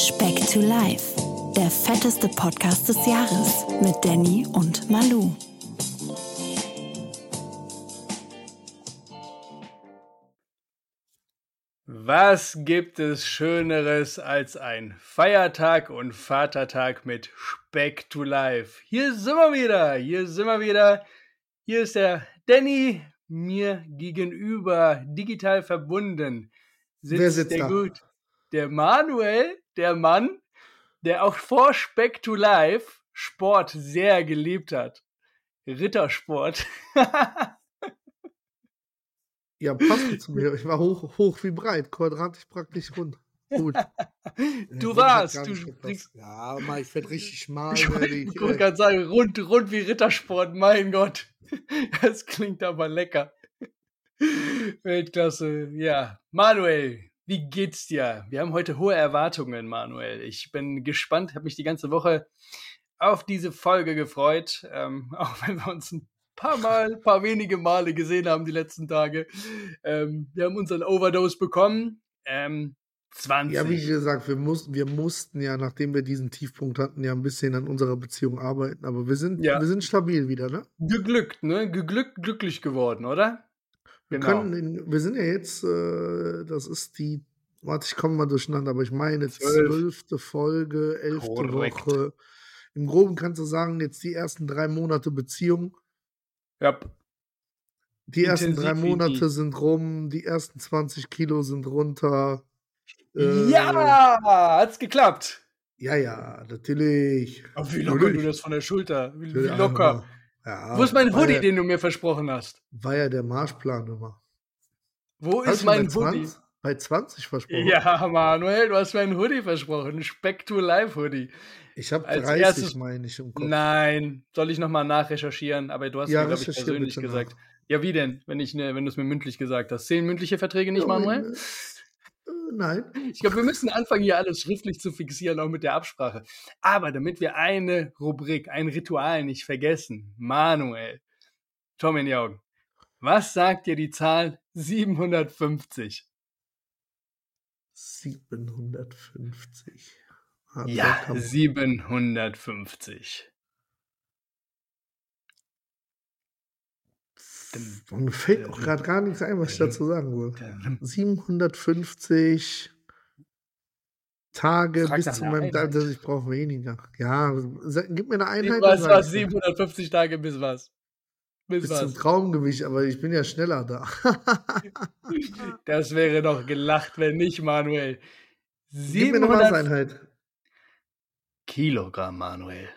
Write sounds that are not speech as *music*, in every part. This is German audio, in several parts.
Speck to Life, der fetteste Podcast des Jahres mit Danny und Malu. Was gibt es Schöneres als ein Feiertag und Vatertag mit Speck to Life? Hier sind wir wieder, hier sind wir wieder. Hier ist der Danny mir gegenüber, digital verbunden. Sitzt Wer sitzt der da? gut? Der Manuel, der Mann, der auch vor Speck to Life Sport sehr geliebt hat. Rittersport. *laughs* Ja, passt zu mir. Ich war hoch, hoch wie breit, quadratisch praktisch rund. Gut. *laughs* Du Ja, warst, du bringst- Ja, mal, ich werde richtig *laughs* schmal. Wollte ich wollte äh, gerade sagen, rund, rund wie Rittersport, mein Gott. Das klingt aber lecker. Weltklasse. Ja, Manuel, wie geht's dir? Wir haben heute hohe Erwartungen, Manuel. Ich bin gespannt, habe mich die ganze Woche auf diese Folge gefreut, ähm, *laughs* auch wenn wir uns ein paar Mal, paar wenige Male gesehen haben die letzten Tage. Ähm, wir haben unseren Overdose bekommen. Ähm, 20. ja, wie gesagt, wir mussten, wir mussten ja, nachdem wir diesen Tiefpunkt hatten, ja ein bisschen an unserer Beziehung arbeiten. Aber wir sind, Ja. wir sind stabil wieder, ne? Geglückt, ne? Geglückt, glücklich geworden, oder? Wir, Genau. können in, wir sind ja jetzt, äh, das ist die, warte, ich komme mal durcheinander, aber ich meine Zwölf. zwölfte Folge, elfte Korrekt. Woche. Im Groben kannst du sagen, jetzt die ersten drei Monate Beziehung. Ja, Die ersten drei Intensiv Monate sind rum, die ersten 20 Kilo sind runter. Äh, ja, hat's geklappt. Ja, ja, natürlich. Aber wie locker du das von der Schulter. Wie, wie locker. Ja, Wo ist mein Hoodie, ja, den du mir versprochen hast? War ja der Marschplan immer. Wo Hast ist mein bei Hoodie? 20, bei 20 versprochen? Ja, Manuel, du hast mir einen Hoodie versprochen. Ein Speck to Life Hoodie. Ich habe Als 30, erstes- meine ich, im Kopf. Nein, soll ich nochmal nachrecherchieren? Aber du hast Ja, mir, glaube ich, persönlich gesagt. nach. Ja, wie denn, wenn, ich, ne, wenn du es mir mündlich gesagt hast? Zehn mündliche Verträge nicht, Manuel? Nein. Ich glaube, wir müssen anfangen, hier alles schriftlich zu fixieren, auch mit der Absprache. Aber damit wir eine Rubrik, ein Ritual nicht vergessen, Manuel, Tom in die Augen, was sagt dir die Zahl 750? 750. Hardware ja, 750. Und mir fällt auch gerade gar nichts ein, was ich dazu mhm. sagen wollte. 750 Tage Frag bis zu meinem Tag, ich brauche weniger. Ja, gib mir eine Einheit. Was, was, 750 Tage bis was? Bis, bis was? zum Traumgewicht, aber ich bin ja schneller da. *laughs* das wäre doch gelacht, wenn nicht, Manuel. 700 gib mir eine Maßeinheit. Kilogramm, Manuel.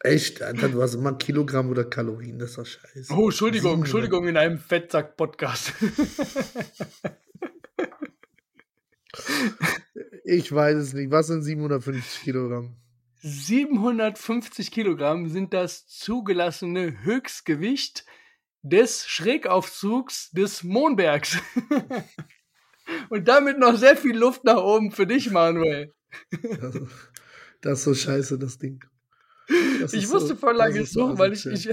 Echt, Alter, du hast immer Kilogramm oder Kalorien, das ist doch scheiße. Oh, Entschuldigung, 700. Entschuldigung, in einem Fettsack-Podcast. *laughs* Ich weiß es nicht. Was sind 750 Kilogramm? 750 Kilogramm sind das zugelassene Höchstgewicht des Schrägaufzugs des Mohnbergs. *laughs* Und damit noch sehr viel Luft nach oben für dich, Manuel. Das, das ist so scheiße, das Ding. Das Ich musste so- voll lange so suchen, weil ich, ich,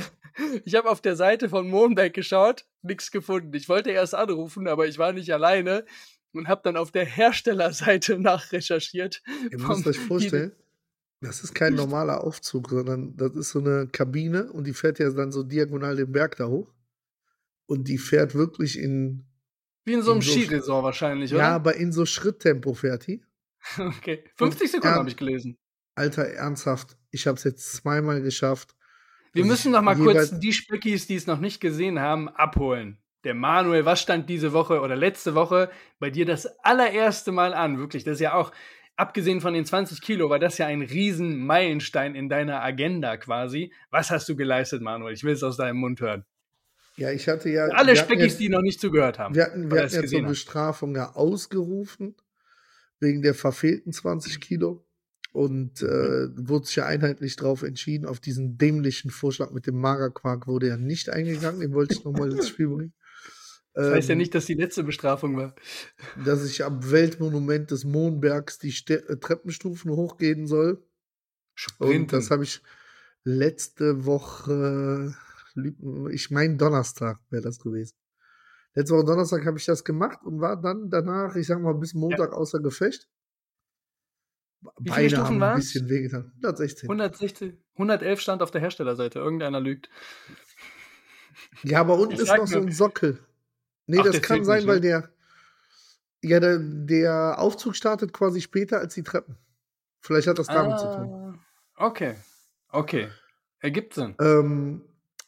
ich habe auf der Seite von Mohnberg geschaut, nichts gefunden. Ich wollte erst anrufen, aber ich war nicht alleine und habe dann auf der Herstellerseite *laughs* nachrecherchiert. Ihr müsst euch vorstellen, das ist kein normaler Aufzug, sondern das ist so eine Kabine und die fährt ja dann so diagonal den Berg da hoch. Und die fährt wirklich in, Wie in so einem In so- Skiresort wahrscheinlich, ja, oder? aber in so Schritttempo fährt die. *laughs* Okay. 50 Sekunden Ja. habe ich gelesen. Alter, ernsthaft, ich habe es jetzt zweimal geschafft. Wir müssen noch mal kurz die Speckis, die es noch nicht gesehen haben, abholen. Der Manuel, was stand diese Woche oder letzte Woche bei dir das allererste Mal an? Wirklich, das ist ja auch, abgesehen von den 20 Kilo, war das ja ein riesen Meilenstein in deiner Agenda quasi. Was hast du geleistet, Manuel? Ich will es aus deinem Mund hören. Ja, ich hatte ja. Alle Speckis, ja- die noch nicht zugehört haben. Wir hatten, wir es hatten ja zur haben. Bestrafung ja ausgerufen, wegen der verfehlten 20 Kilo. Und äh, wurde sich ja einheitlich darauf entschieden, auf diesen dämlichen Vorschlag mit dem Magerquark wurde ja nicht eingegangen, den wollte ich nochmal ins Spiel bringen. Das heißt ja Ähm, nicht, dass die letzte Bestrafung war. dass ich am Weltmonument des Mohnbergs die Ste äh, Treppenstufen hochgehen soll. Und Sprinten. das habe ich letzte Woche, ich meine Donnerstag wäre das gewesen. Letzte Woche Donnerstag habe ich das gemacht und war dann danach, ich sag mal, bis Montag außer Gefecht. Wie viele Stufen haben ein bisschen wehgetan. 116. 160, 111 stand auf der Herstellerseite. Irgendeiner lügt. *laughs* Ja, aber unten Ich ist noch so nur- ein Sockel. Nee, Ach, das kann sein, nicht, weil ne? der. Ja, der, der Aufzug startet quasi später als die Treppen. Vielleicht hat das damit zu tun. Ah, Okay. Okay. Ergibt Sinn. Ähm,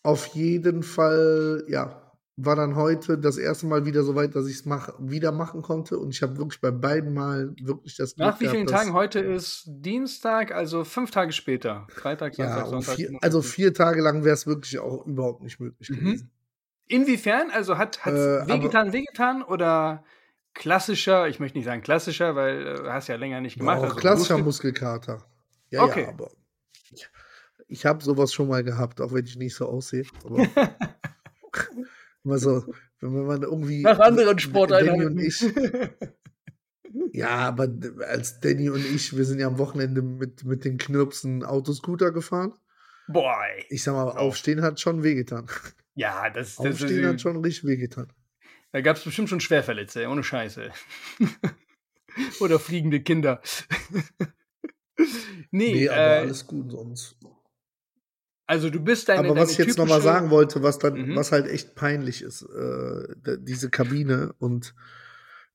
auf jeden Fall, ja, war dann heute das erste Mal wieder so weit, dass ich es mach, wieder machen konnte. Und ich habe wirklich bei beiden Mal wirklich das Glück Nach wie vielen gehabt, Tagen? Heute ist Dienstag, also fünf Tage später. Freitag, Ja, Samstag, und Sonntag. vier, also vier Tage lang wäre es wirklich auch überhaupt nicht möglich Mhm. gewesen. Inwiefern? Also hat es Äh, wehgetan, wehgetan oder klassischer, ich möchte nicht sagen klassischer, weil äh, du hast ja länger nicht gemacht. Auch also klassischer Muskel- Muskelkater. Ja, Okay. ja, aber ich, ich habe sowas schon mal gehabt, auch wenn ich nicht so aussehe. *laughs* Immer so, wenn man irgendwie. Nach anderen Danny Sporteinheiten. und ich. *laughs* Ja, aber als Danny und ich, wir sind ja am Wochenende mit, mit den Knirpsen Autoscooter gefahren. Boah, ey. Ich sag mal. Aufstehen hat schon wehgetan. Ja, das, das, Aufstehen das, hat schon richtig wehgetan. da gab es bestimmt schon Schwerverletzte, ohne Scheiße. *laughs* oder fliegende Kinder. *laughs* nee, Nee, aber äh, alles gut sonst. Also du bist deine Aber was deine ich jetzt nochmal sagen wollte, was dann, Mhm. was halt echt peinlich ist, äh, diese Kabine und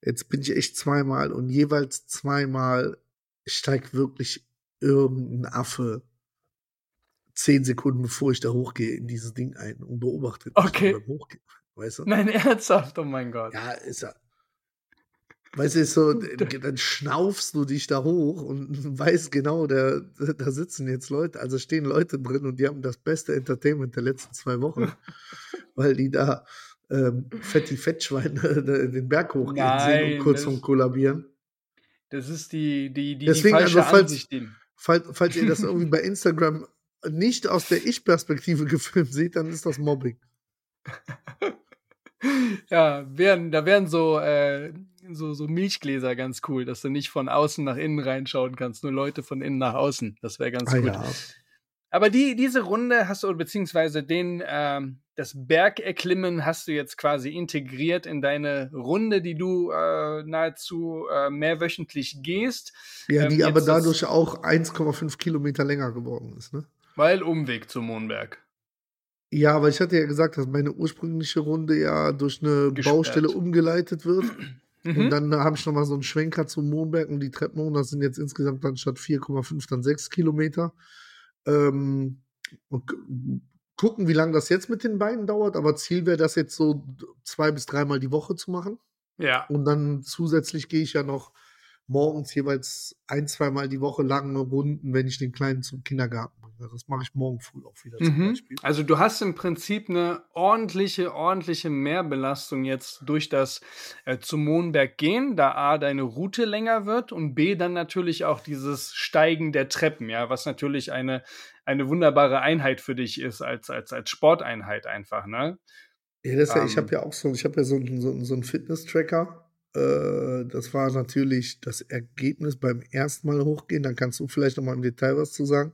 jetzt bin ich echt zweimal und jeweils zweimal steigt wirklich irgendein Affe zehn Sekunden bevor ich da hochgehe in dieses Ding ein und beobachtet mich Okay. beim Hochgehen. Weißt du? Nein, *laughs* ernsthaft, oh mein Gott. Ja, ist ja. Weißt du, so, *laughs* dann schnaufst du dich da hoch und *laughs* weißt genau, da, da sitzen jetzt Leute, also stehen Leute drin und die haben das beste Entertainment der letzten zwei Wochen, *laughs* weil die da ähm, fetti Fettschweine den Berg hochgehen sehen Nein, und kurz das- Kollabieren. Das ist die, die, die, Deswegen, die falsche also, falls- Ansicht. Ihnen. Falls, falls ihr das irgendwie bei Instagram nicht aus der Ich-Perspektive gefilmt seht, dann ist das Mobbing. Ja, wären, da wären so, äh, so, so Milchgläser ganz cool, dass du nicht von außen nach innen reinschauen kannst, nur Leute von innen nach außen. Das wäre ganz Ah, gut. ja. Aber die, diese Runde hast du, beziehungsweise den, ähm, das Bergerklimmen hast du jetzt quasi integriert in deine Runde, die du äh, nahezu äh, mehrwöchentlich gehst, Ja, Ähm, die aber jetzt das- dadurch auch 1,5 Kilometer länger geworden ist, ne? weil Umweg zum Mondberg. Ja, aber ich hatte ja gesagt, dass meine ursprüngliche Runde ja durch eine Gesperrt. Baustelle umgeleitet wird. Und Mhm. dann habe ich nochmal so einen Schwenker zum Mondberg und die Treppen hoch. Das sind jetzt insgesamt dann statt 4,5 dann 6 Kilometer. Ähm, und gu- gucken, wie lange das jetzt mit den Beinen dauert. Aber Ziel wäre das jetzt so zwei bis dreimal die Woche zu machen. Ja. Und dann zusätzlich gehe ich ja noch morgens jeweils ein, zweimal die Woche lange Runden, wenn ich den Kleinen zum Kindergarten bringe. Das mache ich morgen früh auch wieder zum Mhm. Beispiel. Also du hast im Prinzip eine ordentliche, ordentliche Mehrbelastung jetzt durch das äh, zum Mohnberg gehen, da A deine Route länger wird und B dann natürlich auch dieses Steigen der Treppen, ja, was natürlich eine, eine wunderbare Einheit für dich ist, als, als, als Sporteinheit einfach, ne? Ja, das ja, ich Ähm. habe ja auch so, ich habe ja so, so, so einen Fitness-Tracker. Äh, das war natürlich das Ergebnis beim ersten Mal hochgehen. Dann kannst du vielleicht noch mal im Detail was zu sagen.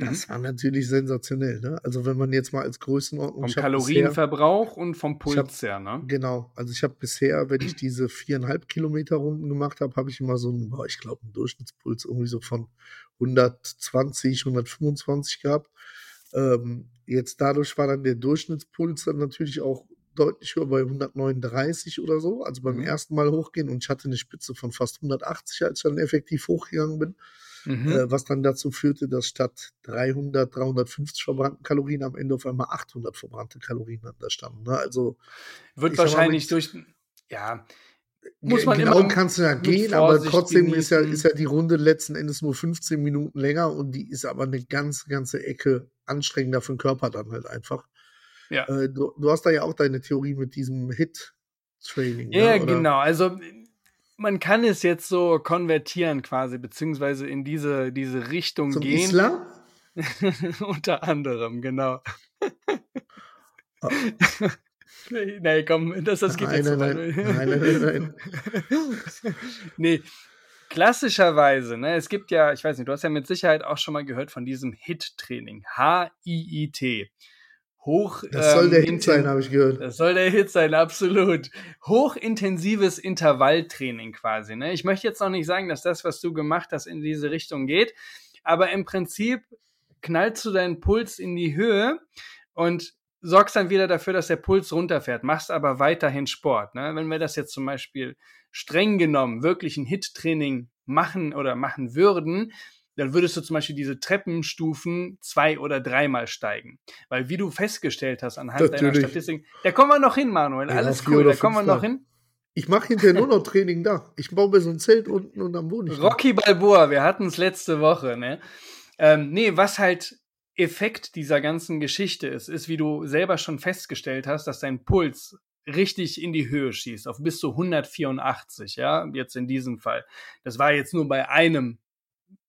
Das war natürlich sensationell. Ne? Also wenn man jetzt mal als Größenordnung Vom hab bisher- Kalorienverbrauch und vom Ich hab- Puls her, ne? Genau, also ich habe bisher, wenn ich diese viereinhalb Kilometer Runden gemacht habe, habe ich immer so einen, boah, ich glaube, einen Durchschnittspuls irgendwie so von 120, 125 gehabt. Ähm, jetzt dadurch war dann der Durchschnittspuls dann natürlich auch deutlich höher bei 139 oder so, also beim Mhm. ersten Mal hochgehen und ich hatte eine Spitze von fast 180, als ich dann effektiv hochgegangen bin, Mhm. äh, was dann dazu führte, dass statt 300, 350 verbrannten Kalorien am Ende auf einmal 800 verbrannte Kalorien dann da standen. Ne? Also Wird mal, wahrscheinlich mit- durch, ja, Muss man genau immer kannst du ja gehen, aber trotzdem ist ja, ist ja die Runde letzten Endes nur 15 Minuten länger und die ist aber eine ganz, ganze Ecke anstrengender für den Körper dann halt einfach. Ja. Äh, du, du hast da ja auch deine Theorie mit diesem Hit-Training. Ja, ne? Genau. Also man kann es jetzt so konvertieren quasi, beziehungsweise in diese, diese Richtung Zum gehen. Islam? *laughs* Unter anderem, genau. *laughs* Nee, nee, komm, das, das geht Nein, jetzt nein, nein. Nein, nein, nein. *laughs* nee, klassischerweise, ne, es gibt ja, ich weiß nicht, du hast ja mit Sicherheit auch schon mal gehört von diesem HIT-Training. H-I-I-T. Hoch. Das soll der ähm, Hit sein, habe ich gehört. Das soll der Hit sein, absolut. Hochintensives Intervalltraining quasi. Ne? Ich möchte jetzt noch nicht sagen, dass das, was du gemacht hast, in diese Richtung geht, aber im Prinzip knallst du deinen Puls in die Höhe und sorgst dann wieder dafür, dass der Puls runterfährt, machst aber weiterhin Sport. Ne? Wenn wir das jetzt zum Beispiel streng genommen wirklich ein Hit-Training machen oder machen würden, dann würdest du zum Beispiel diese Treppenstufen zwei oder dreimal steigen. Weil wie du festgestellt hast anhand deiner Natürlich. Statistik, da kommen wir noch hin, Manuel. Ja, Alles cool, da kommen wir noch hin. Ich mache hinterher nur noch *laughs* Training da. Ich baue mir so ein Zelt unten und dann wohne ich. da. Rocky Balboa, wir hatten es letzte Woche, ne? Ähm, nee, was halt Effekt dieser ganzen Geschichte ist, ist, wie du selber schon festgestellt hast, dass dein Puls richtig in die Höhe schießt, auf bis zu 184, ja, jetzt in diesem Fall. Das war jetzt nur bei einem,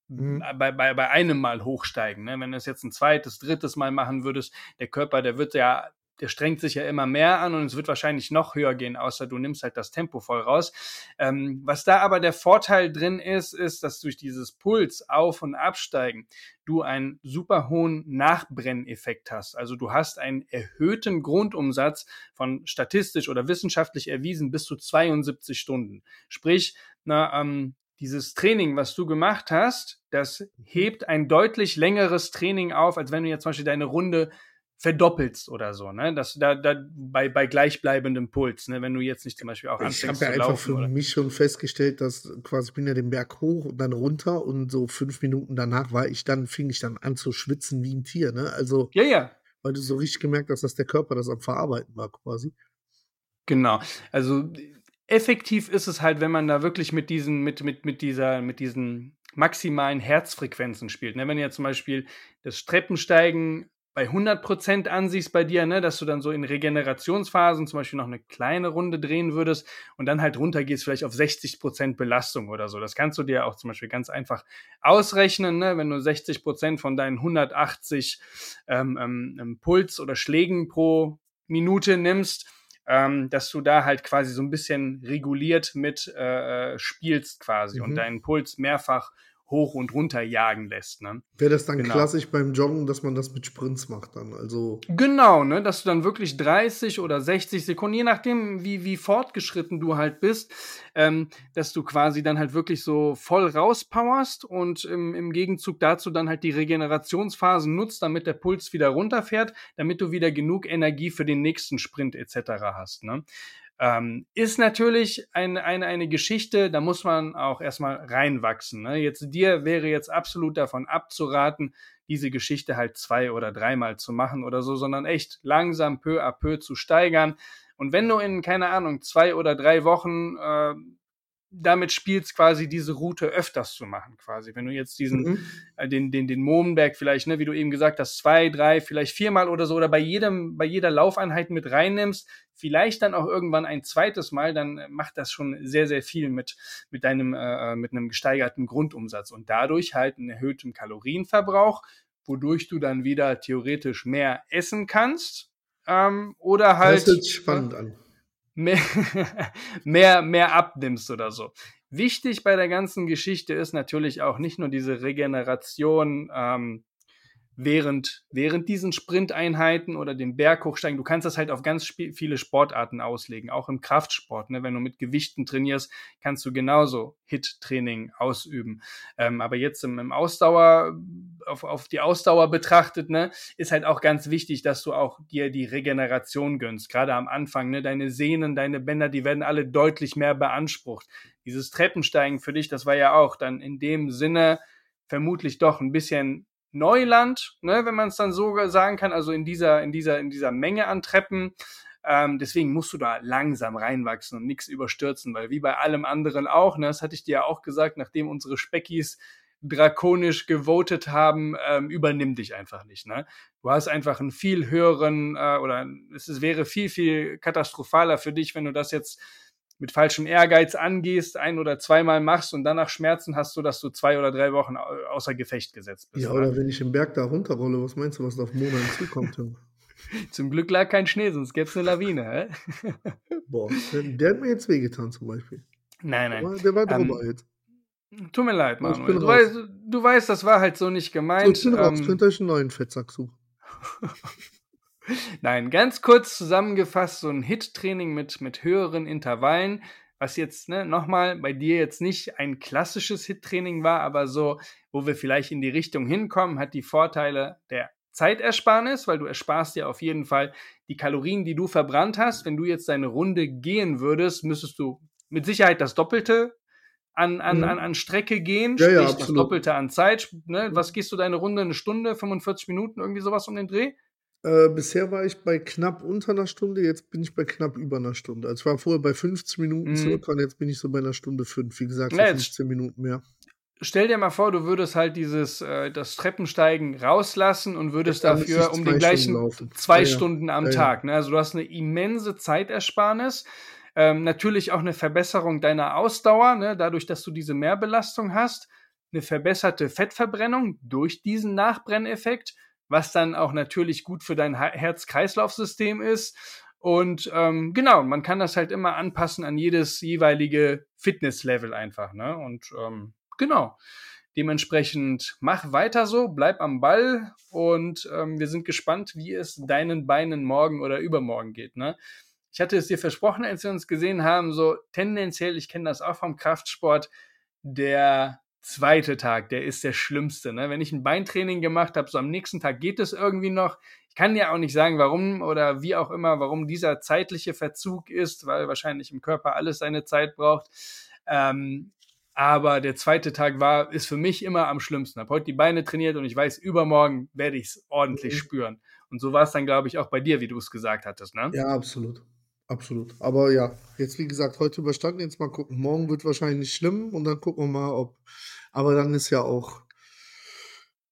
Mhm. bei, bei, bei einem Mal hochsteigen, ne? Wenn du es jetzt ein zweites, drittes Mal machen würdest, der Körper, der wird ja, der strengt sich ja immer mehr an und es wird wahrscheinlich noch höher gehen, außer du nimmst halt das Tempo voll raus. Ähm, was da aber der Vorteil drin ist, ist, dass durch dieses Puls auf- und absteigen du einen super hohen Nachbrenneffekt hast. Also du hast einen erhöhten Grundumsatz von statistisch oder wissenschaftlich erwiesen bis zu 72 Stunden. Sprich, na, ähm, dieses Training, was du gemacht hast, das hebt ein deutlich längeres Training auf, als wenn du jetzt zum Beispiel deine Runde verdoppelst oder so, ne? Das da, da bei, bei gleichbleibendem Puls, ne? Wenn du jetzt nicht zum Beispiel auch Ich anfängst habe ja zu einfach laufen für oder. mich schon festgestellt, dass quasi ich bin ja den Berg hoch und dann runter und so fünf Minuten danach war ich dann, fing ich dann an zu schwitzen wie ein Tier, ne? Also, Ja, ja, weil du so richtig gemerkt hast, dass der Körper das am Verarbeiten war quasi. Genau. Also effektiv ist es halt, wenn man da wirklich mit diesen, mit, mit, mit dieser, mit diesen maximalen Herzfrequenzen spielt. Ne? Wenn jetzt zum Beispiel das Treppensteigen bei 100% ansiehst bei dir, ne, dass du dann so in Regenerationsphasen zum Beispiel noch eine kleine Runde drehen würdest und dann halt runtergehst vielleicht auf 60% Belastung oder so. Das kannst du dir auch zum Beispiel ganz einfach ausrechnen, ne, wenn du 60% von deinen 180 ähm, ähm, ähm, Puls oder Schlägen pro Minute nimmst, ähm, dass du da halt quasi so ein bisschen reguliert mit äh, äh, spielst quasi und Mhm. deinen Puls mehrfach hoch und runter jagen lässt. Ne? Wäre das dann Genau. klassisch beim Joggen, dass man das mit Sprints macht dann? Also, Genau, ne, dass du dann wirklich 30 oder 60 Sekunden, je nachdem, wie, wie fortgeschritten du halt bist, ähm, dass du quasi dann halt wirklich so voll rauspowerst und im, im Gegenzug dazu dann halt die Regenerationsphasen nutzt, damit der Puls wieder runterfährt, damit du wieder genug Energie für den nächsten Sprint etc. hast. Ne? Ähm, ist natürlich ein, eine, eine Geschichte, da muss man auch erstmal reinwachsen. Ne? Jetzt dir wäre jetzt absolut davon abzuraten, diese Geschichte halt zwei oder dreimal zu machen oder so, sondern echt langsam peu à peu zu steigern. Und wenn du in, keine Ahnung, zwei oder drei Wochen äh, damit spielst, quasi diese Route öfters zu machen, quasi. Wenn du jetzt diesen, mhm. äh, den, den, den Mohnberg vielleicht, ne, wie du eben gesagt hast, zwei, drei, vielleicht viermal oder so, oder bei jedem, bei jeder Laufeinheit mit reinnimmst, vielleicht dann auch irgendwann ein zweites Mal, dann äh, macht das schon sehr, sehr viel mit, mit deinem, äh, mit einem gesteigerten Grundumsatz und dadurch halt einen erhöhten Kalorienverbrauch, wodurch du dann wieder theoretisch mehr essen kannst, ähm, oder halt das hört sich spannend an. Mehr, *laughs* mehr, mehr abnimmst oder so. Wichtig bei der ganzen Geschichte ist natürlich auch nicht nur diese Regeneration ähm, während, während diesen Sprinteinheiten oder dem Berg hochsteigen. Du kannst das halt auf ganz viele Sportarten auslegen, auch im Kraftsport. Ne? Wenn du mit Gewichten trainierst, kannst du genauso HIT-Training ausüben. Ähm, aber jetzt im, im Ausdauer, auf, auf die Ausdauer betrachtet, ne, ist halt auch ganz wichtig, dass du auch dir die Regeneration gönnst. Gerade am Anfang, ne, deine Sehnen, deine Bänder, die werden alle deutlich mehr beansprucht. Dieses Treppensteigen für dich, das war ja auch dann in dem Sinne vermutlich doch ein bisschen Neuland, ne, wenn man es dann so sagen kann, also in dieser, in dieser, in dieser Menge an Treppen. Ähm, deswegen musst du da langsam reinwachsen und nichts überstürzen, weil wie bei allem anderen auch, ne, das hatte ich dir ja auch gesagt, nachdem unsere Speckis drakonisch gewotet haben, ähm, übernimm dich einfach nicht. Ne? Du hast einfach einen viel höheren äh, oder es wäre viel, viel katastrophaler für dich, wenn du das jetzt mit falschem Ehrgeiz angehst, ein oder zweimal machst und danach Schmerzen hast du, dass du zwei oder drei Wochen au- außer Gefecht gesetzt bist. Ja, oder wenn ich den Berg da runterrolle, was meinst du, was da auf Mona zukommt? *laughs* Zum Glück lag kein Schnee, sonst gäbe es eine Lawine. Hä? *laughs* Boah, der, der hat mir jetzt wehgetan zum Beispiel. Nein, Der nein. war, der war Ähm, drüber jetzt. Tut mir leid, Manuel. Du raus. weißt, du weißt, das war halt so nicht So, gemeint. ich bin raus. ähm, Könnt ihr euch einen neuen Fettsack suchen. *laughs* Nein, ganz kurz zusammengefasst, so ein Hit-Training mit, mit höheren Intervallen, was jetzt ne, nochmal bei dir jetzt nicht ein klassisches Hit-Training war, aber so, wo wir vielleicht in die Richtung hinkommen, hat die Vorteile der Zeitersparnis, weil du ersparst dir auf jeden Fall die Kalorien, die du verbrannt hast. Wenn du jetzt deine Runde gehen würdest, müsstest du mit Sicherheit das Doppelte an, an, mhm. an, an Strecke gehen, ja, sprich ja, das Doppelte an Zeit. Ne? Was gehst du deine Runde? Eine Stunde, 45 Minuten, irgendwie sowas um den Dreh? Äh, bisher war ich bei knapp unter einer Stunde, jetzt bin ich bei knapp über einer Stunde. Also ich war vorher bei 50 Minuten mhm. circa und jetzt bin ich so bei einer Stunde fünf. Wie gesagt, so 15 Minuten mehr. Stell dir mal vor, du würdest halt dieses äh, das Treppensteigen rauslassen und würdest ja, dafür um den gleichen zwei ja, Stunden am ja, Tag. Ne? Also du hast eine immense Zeitersparnis. Ähm, natürlich auch eine Verbesserung deiner Ausdauer, ne? dadurch, dass du diese Mehrbelastung hast. Eine verbesserte Fettverbrennung durch diesen Nachbrenneffekt was dann auch natürlich gut für dein Herz-Kreislauf-System ist. Und ähm, genau, man kann das halt immer anpassen an jedes jeweilige Fitnesslevel einfach. Ne? Und ähm, genau, dementsprechend mach weiter so, bleib am Ball und ähm, wir sind gespannt, wie es deinen Beinen morgen oder übermorgen geht. Ne? Ich hatte es dir versprochen, als wir uns gesehen haben, so tendenziell, ich kenne das auch vom Kraftsport, der zweite Tag, der ist der schlimmste. Ne? Wenn ich ein Beintraining gemacht habe, so am nächsten Tag geht es irgendwie noch. Ich kann ja auch nicht sagen, warum oder wie auch immer, warum dieser zeitliche Verzug ist, weil wahrscheinlich im Körper alles seine Zeit braucht. Ähm, aber der zweite Tag war, ist für mich immer am schlimmsten. Habe heute die Beine trainiert und ich weiß, übermorgen werde ich es ordentlich mhm. spüren. Und so war es dann, glaube ich, auch bei dir, wie du es gesagt hattest. Ne? Ja, absolut. Absolut. Aber ja, jetzt wie gesagt, heute überstanden, jetzt mal gucken. Morgen wird wahrscheinlich nicht schlimm und dann gucken wir mal, ob. Aber dann ist ja auch.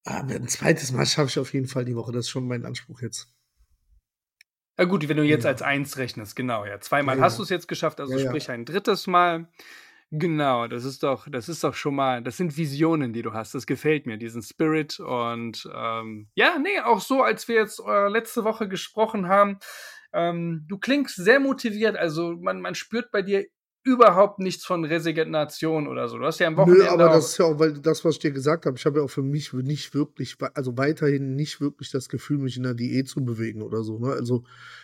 Aber ein zweites Mal schaffe ich auf jeden Fall die Woche. Das ist schon mein Anspruch jetzt. Ja gut, wenn du jetzt ja. als eins rechnest, genau, ja. Zweimal ja, hast du es jetzt geschafft, also sprich ein drittes Mal. Genau, das ist doch, das ist doch schon mal, das sind Visionen, die du hast. Das gefällt mir, diesen Spirit. Und ähm, ja, nee, auch so, als wir jetzt äh, letzte Woche gesprochen haben, ähm, du klingst sehr motiviert, also man, man spürt bei dir überhaupt nichts von Resignation oder so. Du hast ja am Wochenende. Nö, aber das ist ja auch, weil das, was ich dir gesagt habe, ich habe ja auch für mich nicht wirklich, also weiterhin nicht wirklich das Gefühl, mich in der Diät zu bewegen oder so. Ne? Also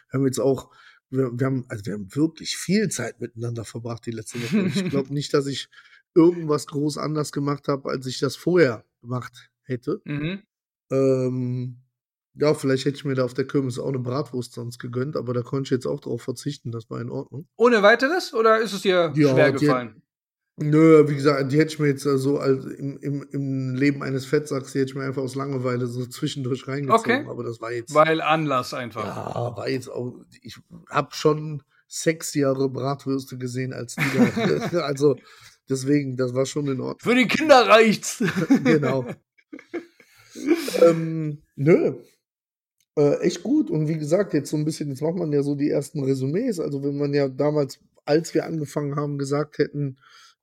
wir haben jetzt auch, wir, wir, haben, also wir haben wirklich viel Zeit miteinander verbracht die letzte Woche. ich glaube nicht, dass ich irgendwas groß anders gemacht habe, als ich das vorher gemacht hätte. *laughs* Mhm. Ähm, ja, vielleicht hätte ich mir da auf der Kirmes auch eine Bratwurst sonst gegönnt, aber da konnte ich jetzt auch drauf verzichten, das war in Ordnung. Ohne weiteres oder ist es dir ja, schwer gefallen? nö, wie gesagt, die hätte ich mir jetzt so also im, im, im Leben eines Fettsacks, die hätte ich mir einfach aus Langeweile so zwischendurch reingezogen, okay. aber das war jetzt. Weil Anlass einfach. Ja, war jetzt auch, ich habe schon sexiere Bratwürste gesehen als die *laughs* *laughs* also deswegen, das war schon in Ordnung. Für die Kinder reicht's. *laughs* genau. ähm, nö, äh, echt gut. Und wie gesagt, jetzt so ein bisschen, jetzt macht man ja so die ersten Resümees. Also wenn man ja damals, als wir angefangen haben, gesagt hätten,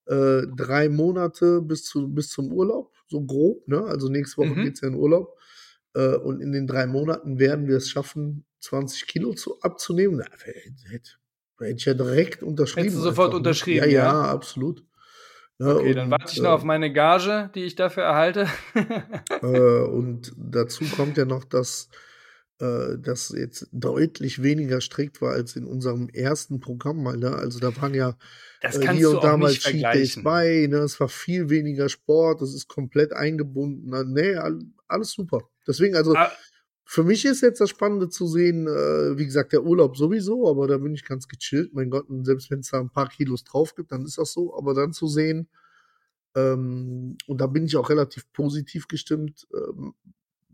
äh, drei Monate bis, zu, bis zum Urlaub, so grob, ne? Also nächste Woche mhm. geht es ja in Urlaub. Äh, und in den drei Monaten werden wir es schaffen, 20 Kilo zu, abzunehmen. Da hätte, hätte ich ja direkt unterschrieben. Hättest du sofort einfach, unterschrieben? Ja, ja, ja, absolut. Ja, okay, und, dann warte ich noch äh, auf meine Gage, die ich dafür erhalte. äh, und dazu kommt ja noch, dass äh, das jetzt deutlich weniger strikt war als in unserem ersten Programm mal. Ne? Also da waren ja äh, hier und da mal Cheat Days bei. Ne? Es war viel weniger Sport, das ist komplett eingebunden. Ne? Nee, alles super. Deswegen, also ah. für mich ist jetzt das Spannende zu sehen, äh, wie gesagt, der Urlaub sowieso, aber da bin ich ganz gechillt. Mein Gott, und selbst wenn es da ein paar Kilos drauf gibt, dann ist das so. Aber dann zu sehen, ähm, und da bin ich auch relativ positiv gestimmt, ähm,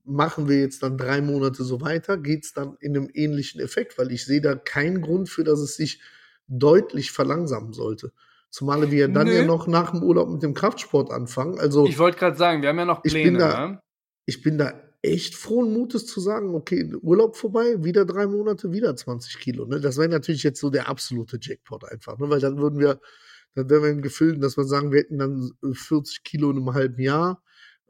machen wir jetzt dann drei Monate so weiter, geht es dann in einem ähnlichen Effekt, weil ich sehe da keinen Grund für, dass es sich deutlich verlangsamen sollte. Zumal wir dann Nö. ja noch nach dem Urlaub mit dem Kraftsport anfangen. Also ich wollte gerade sagen, wir haben ja noch Pläne. Ich bin, da, ne? ich bin da echt frohen Mutes zu sagen, okay, Urlaub vorbei, wieder drei Monate, wieder 20 Kilo. Ne? Das wäre natürlich jetzt so der absolute Jackpot einfach, ne? weil dann würden wir, dann wären wir im Gefühl, dass wir sagen, wir hätten dann 40 Kilo in einem halben Jahr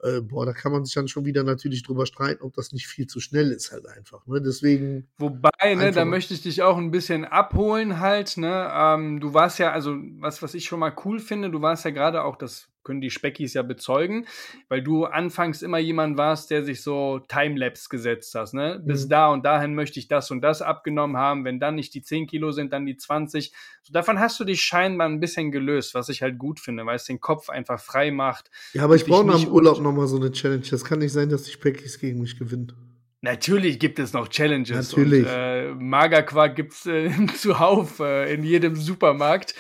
äh, boah, da kann man sich dann schon wieder natürlich drüber streiten, ob das nicht viel zu schnell ist, halt einfach. Ne? Deswegen. Wobei, ne, da möchte ich dich auch ein bisschen abholen, halt, ne? Ähm, du warst ja, also, was, was ich schon mal cool finde, du warst ja gerade auch das können die Speckis ja bezeugen, weil du anfangs immer jemand warst, der sich so Timelapse gesetzt hast, ne? Bis Mhm. da und dahin möchte ich das und das abgenommen haben. Wenn dann nicht die 10 Kilo sind, dann die 20. So, davon hast du dich scheinbar ein bisschen gelöst, was ich halt gut finde, weil es den Kopf einfach frei macht. Ja, aber ich brauche nach dem Urlaub nochmal so eine Challenge. Das kann nicht sein, dass die Speckis gegen mich gewinnen. Natürlich gibt es noch Challenges. Natürlich. Und, äh, Magerquark gibt's äh, *laughs* zuhauf äh, in jedem Supermarkt.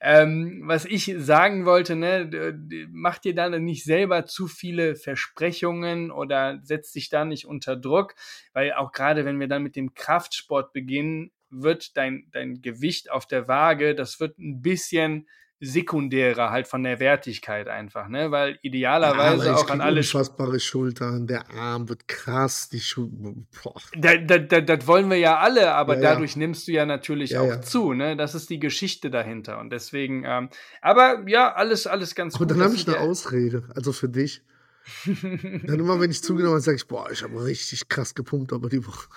Ähm, was ich sagen wollte, ne, d- d- mach dir dann nicht selber zu viele Versprechungen oder setz dich da nicht unter Druck, weil auch gerade wenn wir dann mit dem Kraftsport beginnen, wird dein, dein Gewicht auf der Waage, das wird ein bisschen sekundärer halt von der Wertigkeit einfach, ne? Weil idealerweise ich auch an alle unfassbare Schultern, der Arm wird krass, die Schultern. Da, da, da, das wollen wir ja alle, aber Ja, ja. dadurch nimmst du ja natürlich Ja, auch ja. zu, ne? Das ist die Geschichte dahinter. Und deswegen, ähm, aber ja, alles, alles ganz gut. dann habe ich eine ja- Ausrede, also für dich. *laughs* Dann immer, wenn ich zugenommen habe, sage ich, boah, ich habe richtig krass gepumpt, aber die Woche.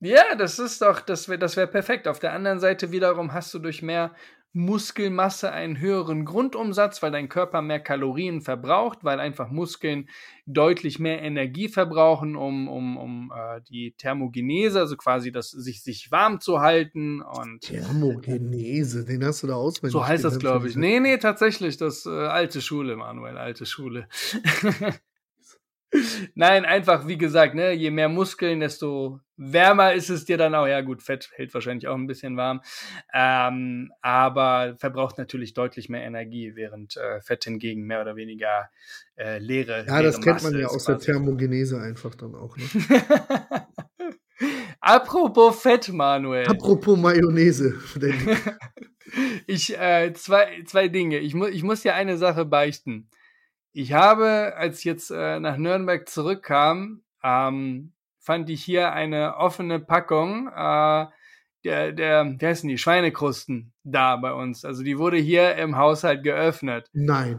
Ja, das ist doch, das wäre das wär perfekt. Auf der anderen Seite wiederum hast du durch mehr Muskelmasse einen höheren Grundumsatz, weil dein Körper mehr Kalorien verbraucht, weil einfach Muskeln deutlich mehr Energie verbrauchen, um, um, um äh, die Thermogenese, also quasi das sich, sich warm zu halten und Thermogenese, den hast du da auswendig. So heißt das, glaube ich. Nee, nee, tatsächlich. Das äh, alte Schule, Manuel, alte Schule. *laughs* Nein, einfach, wie gesagt, ne, je mehr Muskeln, desto wärmer ist es dir dann auch. Ja, gut, Fett hält wahrscheinlich auch ein bisschen warm. Ähm, aber verbraucht natürlich deutlich mehr Energie, während äh, Fett hingegen mehr oder weniger äh, leere Ja, das leere kennt man Masse ja ist aus der. Thermogenese einfach dann auch. Ne? *laughs* Apropos Fett, Manuel. Apropos Mayonnaise. *laughs* *laughs* Ich, äh, zwei, zwei Dinge. Ich, mu ich muss dir eine Sache beichten. Ich habe, als ich jetzt äh, nach Nürnberg zurückkam, ähm, fand ich hier eine offene Packung äh, der, der, wie heißen die, Schweinekrusten da bei uns. Also die wurde hier im Haushalt geöffnet. nein.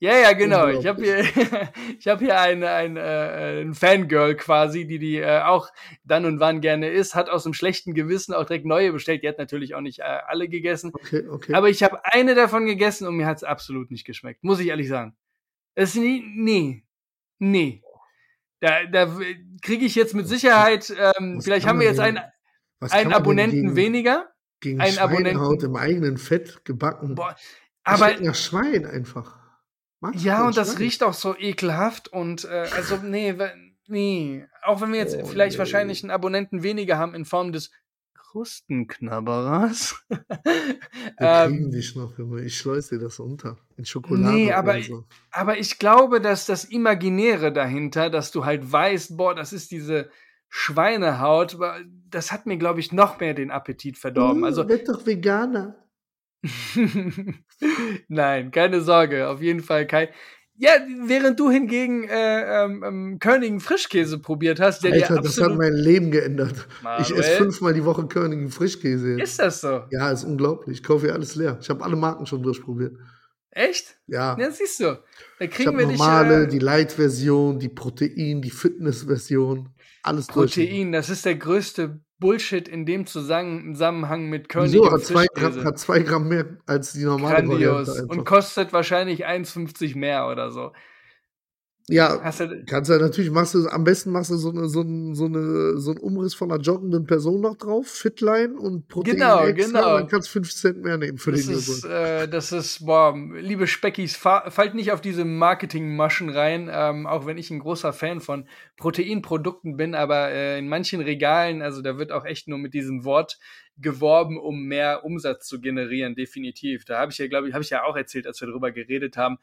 Ja, ja, genau. Ich habe hier, *laughs* ich habe hier ein, ein, äh, ein Fangirl quasi, die die äh, auch dann und wann gerne isst, hat aus dem schlechten Gewissen auch direkt neue bestellt. Die hat natürlich auch nicht äh, alle gegessen. Okay, okay. Aber ich habe eine davon gegessen und mir hat es absolut nicht geschmeckt. Muss ich ehrlich sagen. Es nee, nee. Da, da kriege ich jetzt mit Sicherheit, ähm, vielleicht haben wir jetzt einen, einen Abonnenten gegen, weniger. Gegen einen Schweinehaut Abonnenten- im eigenen Fett gebacken. Boah, aber schmeckt nach Schwein einfach. Magst ja, und das Schwein? riecht auch so ekelhaft und äh, also nee, nee. Auch wenn wir jetzt Oh, vielleicht nee. wahrscheinlich einen Abonnenten weniger haben in Form des Krustenknabberers. *laughs* Wir ähm, kriegen dich noch, Junge. Ich schleus dir das unter. In Schokolade Nee, aber so. Aber ich glaube, dass das Imaginäre dahinter, dass du halt weißt, boah, das ist diese Schweinehaut, das hat mir, glaube ich, noch mehr den Appetit verdorben. Uh, Also, werd doch Veganer. *laughs* nein, keine Sorge, auf jeden Fall kein. Ja, während du hingegen äh, ähm, ähm, Körnigen Frischkäse probiert hast, der Alter, das hat mein Leben geändert. Ich Manuel? esse fünfmal die Woche Körnigen Frischkäse. jetzt. Ist das so? Ja, ist unglaublich. Ich kaufe hier alles leer. Ich habe alle Marken schon durchprobiert. Echt? Ja. Ja, siehst du. Da ich kriegen wir dich. normale, Äh, die Light-Version, die Protein, die Fitness-Version. Alles durch. Protein, das ist der größte Bullshit in dem Zusammenhang mit Wieso? Körnigen Hat zwei. Gramm, hat zwei Gramm mehr als die normale Grandios. Und kostet wahrscheinlich 1,50 mehr oder so. Ja, du, kannst du natürlich, machst du, am besten machst du so, eine, so, ein, so, eine, so einen Umriss von einer joggenden Person noch drauf, Fitline und Protein Genau, extra, genau. dann kannst du 50 Cent mehr nehmen für das den ist, äh, das ist, boah, liebe Speckis, fa fallt nicht auf diese Marketingmaschen rein, ähm, auch wenn ich ein großer Fan von Proteinprodukten bin, aber äh, in manchen Regalen, also da wird auch echt nur mit diesem Wort geworben, um mehr Umsatz zu generieren, definitiv. Da habe ich ja, glaube ich, habe ich ja auch erzählt, als wir darüber geredet haben.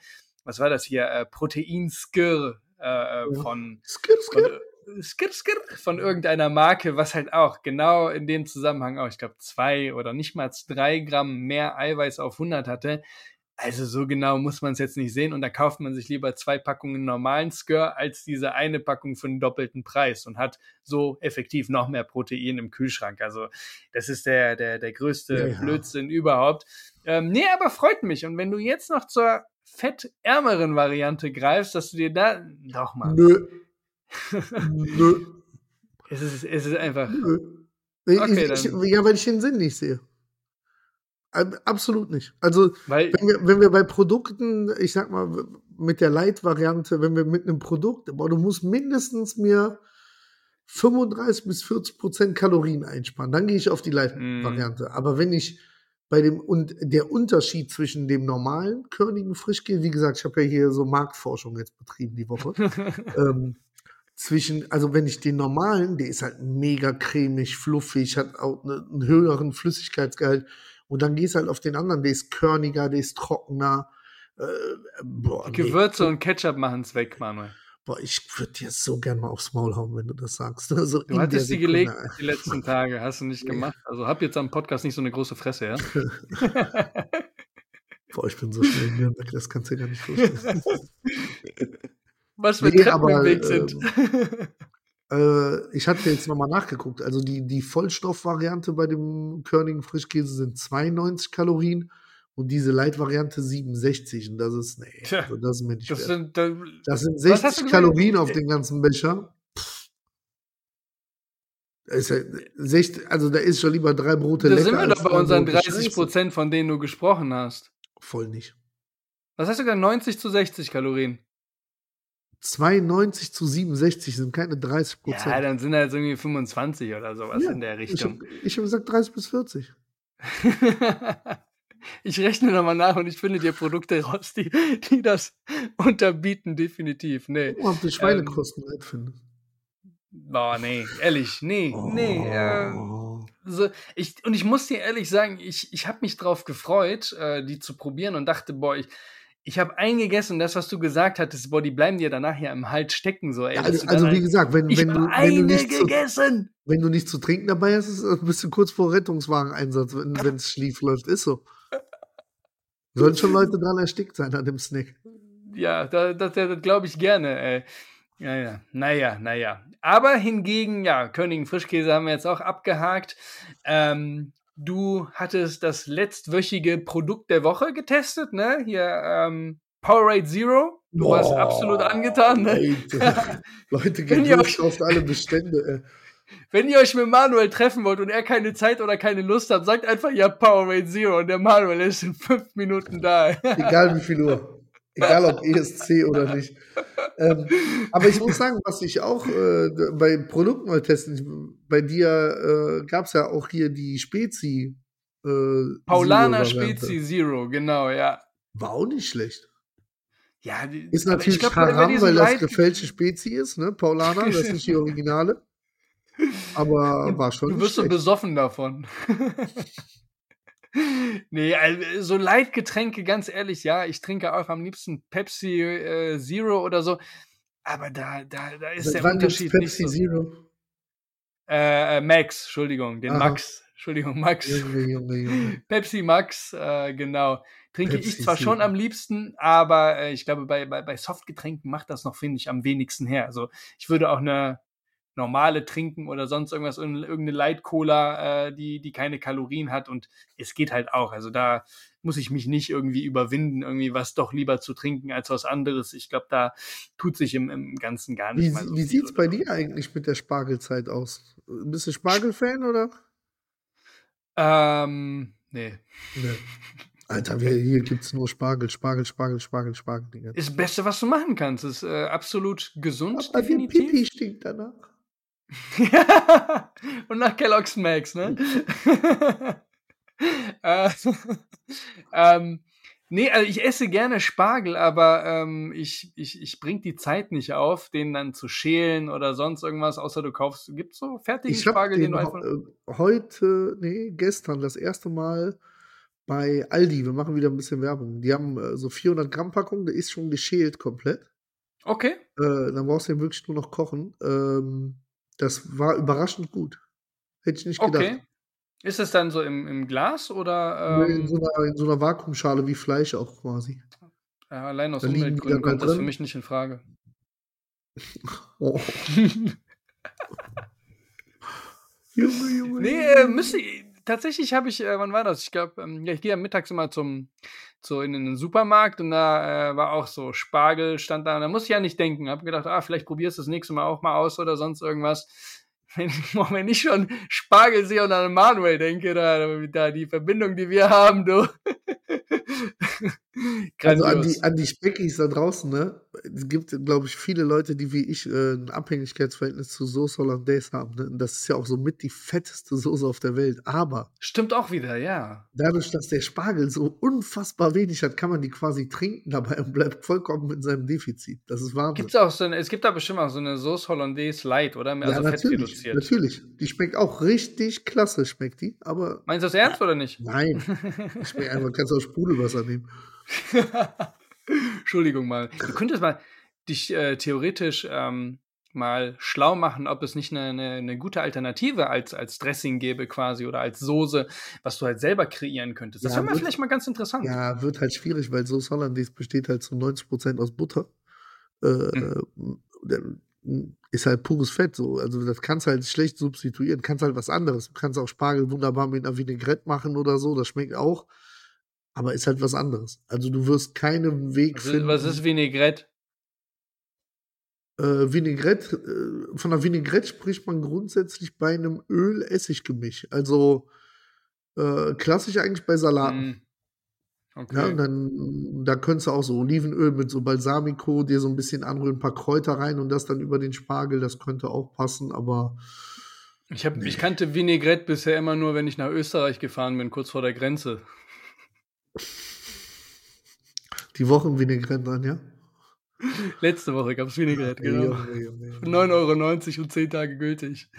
Was war das hier? Äh, Proteinskir äh, äh, von Skir, von, skir. äh, skir, skir, von irgendeiner Marke, was halt auch genau in dem Zusammenhang auch, ich glaube, zwei oder nicht mal drei Gramm mehr Eiweiß auf 100 hatte. Also so genau muss man es jetzt nicht sehen und da kauft man sich lieber zwei Packungen normalen Skir als diese eine Packung für einen doppelten Preis und hat so effektiv noch mehr Protein im Kühlschrank. Also das ist der, der, der größte Ja, ja. Blödsinn überhaupt. Ähm, nee, aber freut mich. Und wenn du jetzt noch zur fettärmeren Variante greifst, dass du dir da doch mal Nö. *laughs* Nö. Es ist, es ist einfach. Nö. Ich, Okay, ich, dann- ja, weil ich den Sinn nicht sehe. Absolut nicht. Also, Weil, wenn wir, wenn wir bei Produkten, ich sag mal, mit der Light-Variante, wenn wir mit einem Produkt, boah, du musst mindestens mir 35 bis 40 Prozent Kalorien einsparen. Dann gehe ich auf die Light-Variante. Aber wenn ich bei dem, und der Unterschied zwischen dem normalen körnigen Frischkäse, wie gesagt, ich habe ja hier so Marktforschung jetzt betrieben die Woche, *laughs* ähm, zwischen, also wenn ich den normalen, der ist halt mega cremig, fluffig, hat auch ne, einen höheren Flüssigkeitsgehalt. Und dann gehst halt auf den anderen, der ist körniger, der ist trockener. Äh, boah, nee. Gewürze und Ketchup machen es weg, Manuel. Boah, ich würde dir so gern mal aufs Maul hauen, wenn du das sagst. *laughs* Also Du hattest die gelegt die letzten Tage, hast du nicht gemacht. Also hab jetzt am Podcast nicht so eine große Fresse, ja? *laughs* Boah, ich bin so schnell in Nürnberg, das kannst du dir gar nicht vorstellen. *laughs* Was für Nee, Treppen aber, im Weg sind. äh, ich hatte jetzt nochmal nachgeguckt. Also die, die Vollstoffvariante bei dem körnigen Frischkäse sind 92 Kalorien und diese Light-Variante 67. Und das ist, nee, Tja, also das ist mir nicht das sind, da, Das sind Was hast 60 du gesagt? Kalorien auf den ganzen Becher. Da ist ja 60, also da ist schon lieber drei Brote da lecker. sind wir doch bei unseren Brote 30 Scheiße. Prozent, von denen du gesprochen hast. Voll nicht. Was hast du gesagt? 90 zu 60 Kalorien. 92 zu 67 sind keine 30 Ja, Prozent. dann sind da jetzt irgendwie 25 oder sowas in der ich Richtung. habe hab gesagt 30 bis 40. *laughs* ich rechne nochmal nach und ich finde dir Produkte raus, die, die das unterbieten, definitiv. Nee. Mal, ob du Schweinekosten wert findest. Boah, nee, ehrlich, nee, nee. Äh, Oh. so, ich, und ich muss dir ehrlich sagen, ich, ich habe mich drauf gefreut, äh, die zu probieren und dachte, boah, ich, ich habe eingegessen und das, was du gesagt hattest, boah, die bleiben dir danach ja im Hals stecken. So, ey, Ja, also, du also wie halt- gesagt, wenn, wenn, du, wenn, du nicht zu, gegessen. wenn du nicht zu trinken dabei hast, ist es ein bisschen kurz vor Rettungswageneinsatz, wenn es schief läuft. Ist so. Sollen schon Leute dran erstickt sein an dem Snack. Ja, das, das, das glaube ich gerne, ey. Ja, ja, naja, naja. Aber hingegen, ja, Königen Frischkäse haben wir jetzt auch abgehakt. Ähm, du hattest das letztwöchige Produkt der Woche getestet, ne? Hier, ähm, Powerade Zero. Du warst Boah, absolut angetan, ne? Leute, *laughs* Leute gehen auf alle Bestände. Wenn ihr euch mit Manuel treffen wollt und er keine Zeit oder keine Lust hat, sagt einfach ja Powerade Zero und der Manuel ist in fünf Minuten da. Egal wie viel Uhr. Egal ob ESC oder nicht. Ähm, aber ich muss sagen, was ich auch äh, bei Produkten mal testen, bei dir äh, gab es ja auch hier die Spezi. Äh, Zero-Variante. Spezi Zero, genau, ja. War auch nicht schlecht. Ja, die, Ist natürlich glaub, haram, weil das gefälschte Spezi ist, ne? Paulaner, das ist die Originale. Aber war schon Du wirst so besoffen davon. *laughs* nee, also, so Leitgetränke, ganz ehrlich, ja, ich trinke auch am liebsten Pepsi äh, Zero oder so. Aber da, da, da ist Seit der Unterschied Pepsi nicht so. Zero? Äh, äh, Max, Entschuldigung, den Aha. Max. Entschuldigung, Max. Junge, Junge, Junge. *laughs* Pepsi Max, äh, genau. Trinke Pepsi ich zwar schon am liebsten, aber äh, ich glaube, bei, bei, bei Softgetränken macht das noch, finde ich, am wenigsten her. Also ich würde auch eine normale trinken oder sonst irgendwas, irgend- irgendeine Light Cola, äh, die, die keine Kalorien hat und es geht halt auch. Also da muss ich mich nicht irgendwie überwinden, irgendwie was doch lieber zu trinken als was anderes. Ich glaube, da tut sich im, im Ganzen gar nicht Wie, mal so wie viel sieht's bei dir eigentlich mit der Spargelzeit aus? Bist du Spargelfan oder? Ähm, nee. Ne. *laughs* Alter, wir, hier gibt's nur Spargel, Spargel, Spargel, Spargel, Spargel. Ist das Beste, was du machen kannst. Ist äh, absolut gesund, Aber definitiv. Pipi stinkt danach. *laughs* Und nach Kellogg's Max, ne? *laughs* äh, *laughs* ähm, nee, also ich esse gerne Spargel, aber ähm, ich, ich, ich bring die Zeit nicht auf, den dann zu schälen oder sonst irgendwas, außer du kaufst, gibt's so fertigen Ich Spargel, den den du einfach. äh, heute, nee, gestern das erste Mal bei Aldi. Wir machen wieder ein bisschen Werbung. Die haben äh, so 400 Gramm Packung, der ist schon geschält komplett. Okay. Äh, dann brauchst du den wirklich nur noch kochen. Ähm, das war überraschend gut. Hätte ich nicht gedacht. Okay. Ist es dann so im, im Glas oder Nee, in, so ähm, einer, in so einer Vakuumschale wie Fleisch auch quasi. ja, allein aus da Umweltgründen kommt das für mich nicht in Frage? *laughs* Oh. *laughs* Junge, Junge. Nee, äh, müsste ich, tatsächlich habe ich, äh, wann war das? Ich glaube, ähm, ja, ich gehe ja mittags immer zum, so in den Supermarkt und da äh, war auch so Spargel stand da da musste ich ja nicht denken. Hab gedacht, ah, vielleicht probierst du das nächste Mal auch mal aus oder sonst irgendwas. Wenn, ich schon Spargel sehe und an Manuel denke, da, da die Verbindung, die wir haben, du. *laughs* also an die, an die Speckis da draußen, ne? Es gibt, glaube ich, viele Leute, die wie ich äh, ein Abhängigkeitsverhältnis zu Sauce Hollandaise haben. Ne? Und das ist ja auch so mit die fetteste Soße auf der Welt. Aber. Stimmt auch wieder, ja. Dadurch, dass der Spargel so unfassbar wenig hat, kann man die quasi trinken dabei und bleibt vollkommen in seinem Defizit. Das ist Wahnsinn. Gibt's auch so eine, es gibt da bestimmt auch so eine Sauce Hollandaise Light, oder? Also ja, natürlich, natürlich. Die schmeckt auch richtig klasse, schmeckt die. Aber. Meinst du das ernst oder nicht? Nein. *laughs* Ich schmeckt einfach, kannst du auch Sprudelwasser nehmen. Entschuldigung mal. Du könntest mal dich äh, theoretisch ähm, mal schlau machen, ob es nicht eine, eine, eine, gute Alternative als, als Dressing gäbe quasi oder als Soße, was du halt selber kreieren könntest. Das ja, wäre vielleicht mal ganz interessant. Ja, wird halt schwierig, weil Soße Hollandaise besteht halt zu 90% aus Butter. Äh, mhm. Ist halt pures Fett so. Also das kannst du halt schlecht substituieren. Kannst halt was anderes. Du kannst auch Spargel wunderbar mit einer Vinaigrette machen oder so. Das schmeckt auch aber ist halt was anderes. Also du wirst keinen Weg was finden. Ist, was ist Vinaigrette? Äh, Vinaigrette, äh, von der Vinaigrette spricht man grundsätzlich bei einem Öl-Essig-Gemisch. Also äh, klassisch eigentlich bei Salaten. Mm. Okay. Ja, dann, da könntest du auch so Olivenöl mit so Balsamico, dir so ein bisschen anrühren, ein paar Kräuter rein und das dann über den Spargel, das könnte auch passen, aber. Ich, hab, nee. ich kannte Vinaigrette bisher immer nur, wenn ich nach Österreich gefahren bin, kurz vor der Grenze. Die Wochenvinaigrette dann, ja? Letzte Woche gab es Vinaigrette, genau. Junge, Junge, Junge. 9,90 Euro und 10 Tage gültig.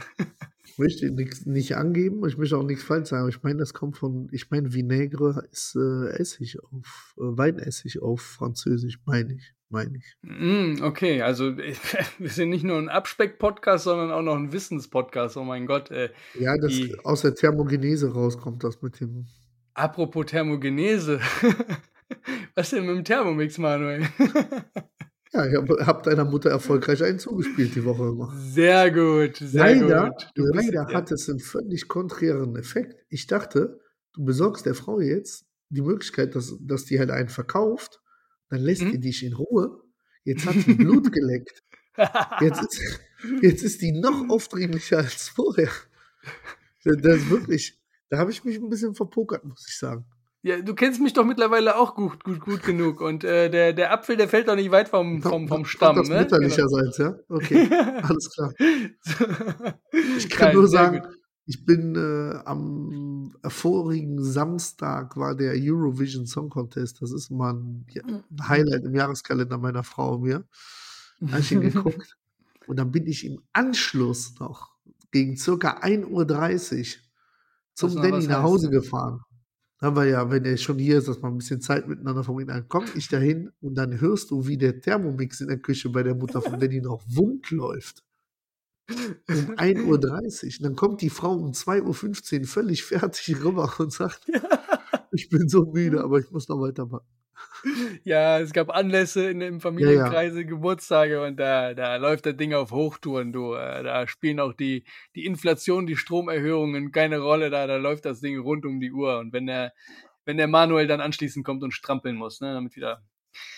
Ich möchte nichts nicht angeben, ich möchte auch nichts falsch sagen, aber ich meine, das kommt von, ich meine, Vinaigrette ist äh, Essig auf, äh, Weinessig auf Französisch, meine ich, meine ich. Mm, okay, also *laughs* wir sind nicht nur ein Abspeck-Podcast, sondern auch noch ein Wissenspodcast, oh mein Gott. Äh, ja, das die, aus der Thermogenese rauskommt das mit dem Apropos Thermogenese. *laughs* Was denn mit dem Thermomix, Manuel? *laughs* ja, ich habe hab deiner Mutter erfolgreich einen zugespielt die Woche immer. Sehr gut, sehr leider, gut. Du leider bist, hat ja. es einen völlig konträren Effekt. Ich dachte, du besorgst der Frau jetzt die Möglichkeit, dass, dass die halt einen verkauft, dann lässt mhm. die dich in Ruhe. Jetzt hat sie Blut geleckt. Jetzt ist, *laughs* jetzt ist die noch aufdringlicher als vorher. Das ist wirklich, da habe ich mich ein bisschen verpokert, muss ich sagen. Ja, du kennst mich doch mittlerweile auch gut, gut, gut genug. Und äh, der, der Apfel, der fällt doch nicht weit vom, vom, vom Stamm. Das ne? mütterlicherseits, genau. ja? Okay, *laughs* alles klar. *laughs* Ich kann Nein, nur sagen, ich bin äh, am vorigen Samstag war der Eurovision Song Contest. Das ist mal ein, ein mhm. Highlight im Jahreskalender meiner Frau und mir. Da habe ich ihn geguckt. *laughs* Und dann bin ich im Anschluss noch gegen circa 1.30 Uhr zum Danny nach Hause gefahren. Haben wir ja, wenn er schon hier ist, dass man ein bisschen Zeit miteinander verbringt, dann komme ich dahin und dann hörst du, wie der Thermomix in der Küche bei der Mutter von Danny noch wund läuft. Um 1.30 Uhr. Dann kommt die Frau um 2.15 Uhr völlig fertig rüber und sagt, *laughs* ich bin so müde, aber ich muss noch weitermachen. *laughs* Ja, es gab Anlässe in, im Familienkreise, ja, ja. Geburtstage und da, da läuft das Ding auf Hochtouren, du. Äh, da spielen auch die, die Inflation, die Stromerhöhungen keine Rolle, da, da läuft das Ding rund um die Uhr. Und wenn der, wenn der Manuel dann anschließend kommt und strampeln muss, ne, damit wieder.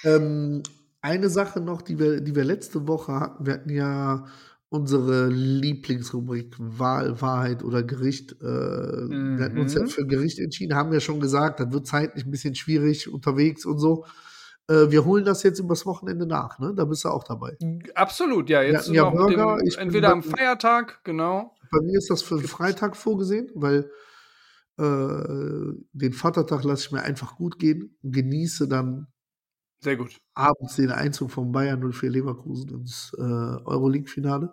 Ähm, eine Sache noch, die wir, die wir letzte Woche hatten, wir hatten ja unsere Lieblingsrubrik Wahl, Wahrheit oder Gericht. Äh, mhm. Wir hatten uns ja mhm. für Gericht entschieden, haben ja schon gesagt, das wird zeitlich ein bisschen schwierig unterwegs und so. Äh, wir holen das jetzt übers Wochenende nach, ne? Da bist du auch dabei. Absolut, ja. Jetzt ja, Burger, dem, entweder am Feiertag, genau. Bei mir ist das für Freitag vorgesehen, weil äh, den Vatertag lasse ich mir einfach gut gehen und genieße dann sehr gut. Abends den Einzug von Bayern 04 Leverkusen ins äh, Euroleague-Finale.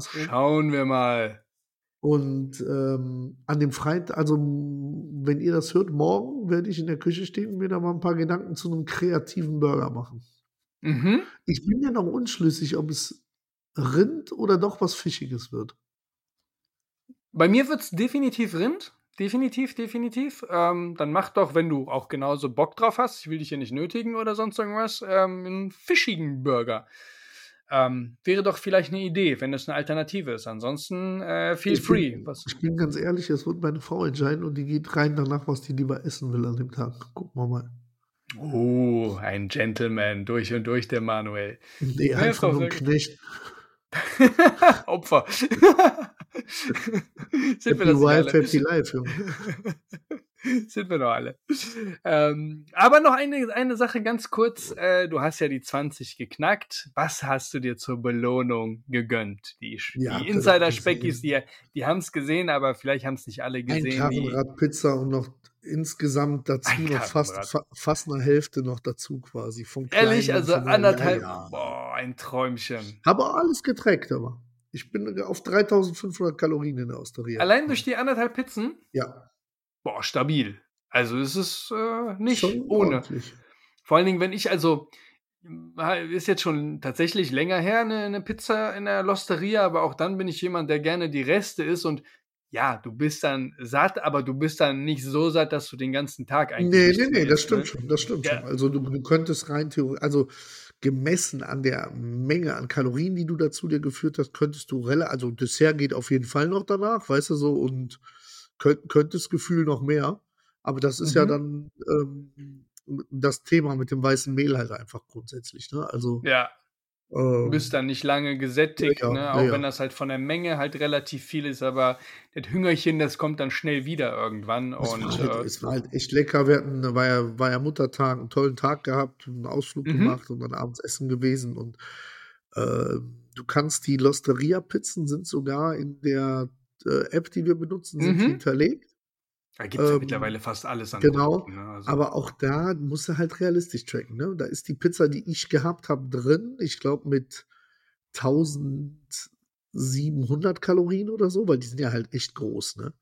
Schauen wir mal. Und ähm, an dem Freitag, also wenn ihr das hört, morgen werde ich in der Küche stehen und mir da mal ein paar Gedanken zu einem kreativen Burger machen. Mhm. Ich bin ja noch unschlüssig, ob es Rind oder doch was Fischiges wird. Bei mir wird es definitiv Rind. Definitiv, definitiv. Ähm, dann mach doch, wenn du auch genauso Bock drauf hast, ich will dich hier nicht nötigen oder sonst irgendwas, ähm, einen fischigen Burger. Ähm, wäre doch vielleicht eine Idee, wenn das eine Alternative ist. Ansonsten äh, feel ich free. Bin, ich bin ganz ehrlich, es wird meine Frau entscheiden und die geht rein danach, was die lieber essen will an dem Tag. Gucken wir mal. Oh, ein Gentleman, durch und durch der Manuel. Nee, einfach nur ein Knecht. *laughs* Opfer. *laughs* *laughs* Sind wir das Wife, alle? Happy Life. *laughs* Sind wir doch alle. Ähm, aber noch eine, eine Sache ganz kurz. Äh, du hast ja die 20 geknackt. Was hast du dir zur Belohnung gegönnt? Die, Ja, die Insider-Speckis, die, die haben es gesehen, aber vielleicht haben es nicht alle Ein gesehen. Die, Karrenrad Pizza und noch insgesamt dazu Ein noch fast, fast eine Hälfte noch dazu quasi. Von ehrlich, also anderthalb. Ja, ja. Boah, ein Träumchen. Habe auch alles getrackt, aber. Ich bin auf 3500 Kalorien in der Osteria. Allein durch die anderthalb Pizzen? Ja, Boah, stabil. Also es ist äh, nicht schon ohne. ordentlich. Vor allen Dingen, wenn ich also, ist jetzt schon tatsächlich länger her, eine, eine Pizza in der Losteria, aber auch dann bin ich jemand, der gerne die Reste isst und ja, du bist dann satt, aber du bist dann nicht so satt, dass du den ganzen Tag eigentlich. Nee, nee, nee, das stimmt ne? schon, das stimmt Ja. schon. Also du, du könntest rein theoretisch, also gemessen an der Menge an Kalorien, die du dazu dir geführt hast, könntest du relativ, also Dessert geht auf jeden Fall noch danach, weißt du so, und könnt, könntest Gefühl noch mehr. Aber das ist ja Mhm. dann ähm, das Thema mit dem weißen Mehl halt einfach grundsätzlich. Ne? Also Ja, ähm, bist dann nicht lange gesättigt, Ja, ne? auch ja. wenn das halt von der Menge halt relativ viel ist, aber das Hüngerchen, das kommt dann schnell wieder irgendwann. Es und war, halt, äh, es war halt echt lecker. Wir hatten, war ja, war ja Muttertag, einen tollen Tag gehabt, einen Ausflug Mhm. gemacht und dann abends essen gewesen. Und äh, du kannst die Losteria-Pizzen sind sogar in der äh, App, die wir benutzen, sind Mhm. hinterlegt. Da gibt es ja ähm, mittlerweile fast alles an Genau, Produkten, ne? also, aber auch da musst du halt realistisch tracken. Ne? Da ist die Pizza, die ich gehabt habe, drin. Ich glaube mit 1700 Kalorien oder so, weil die sind ja halt echt groß. Ne?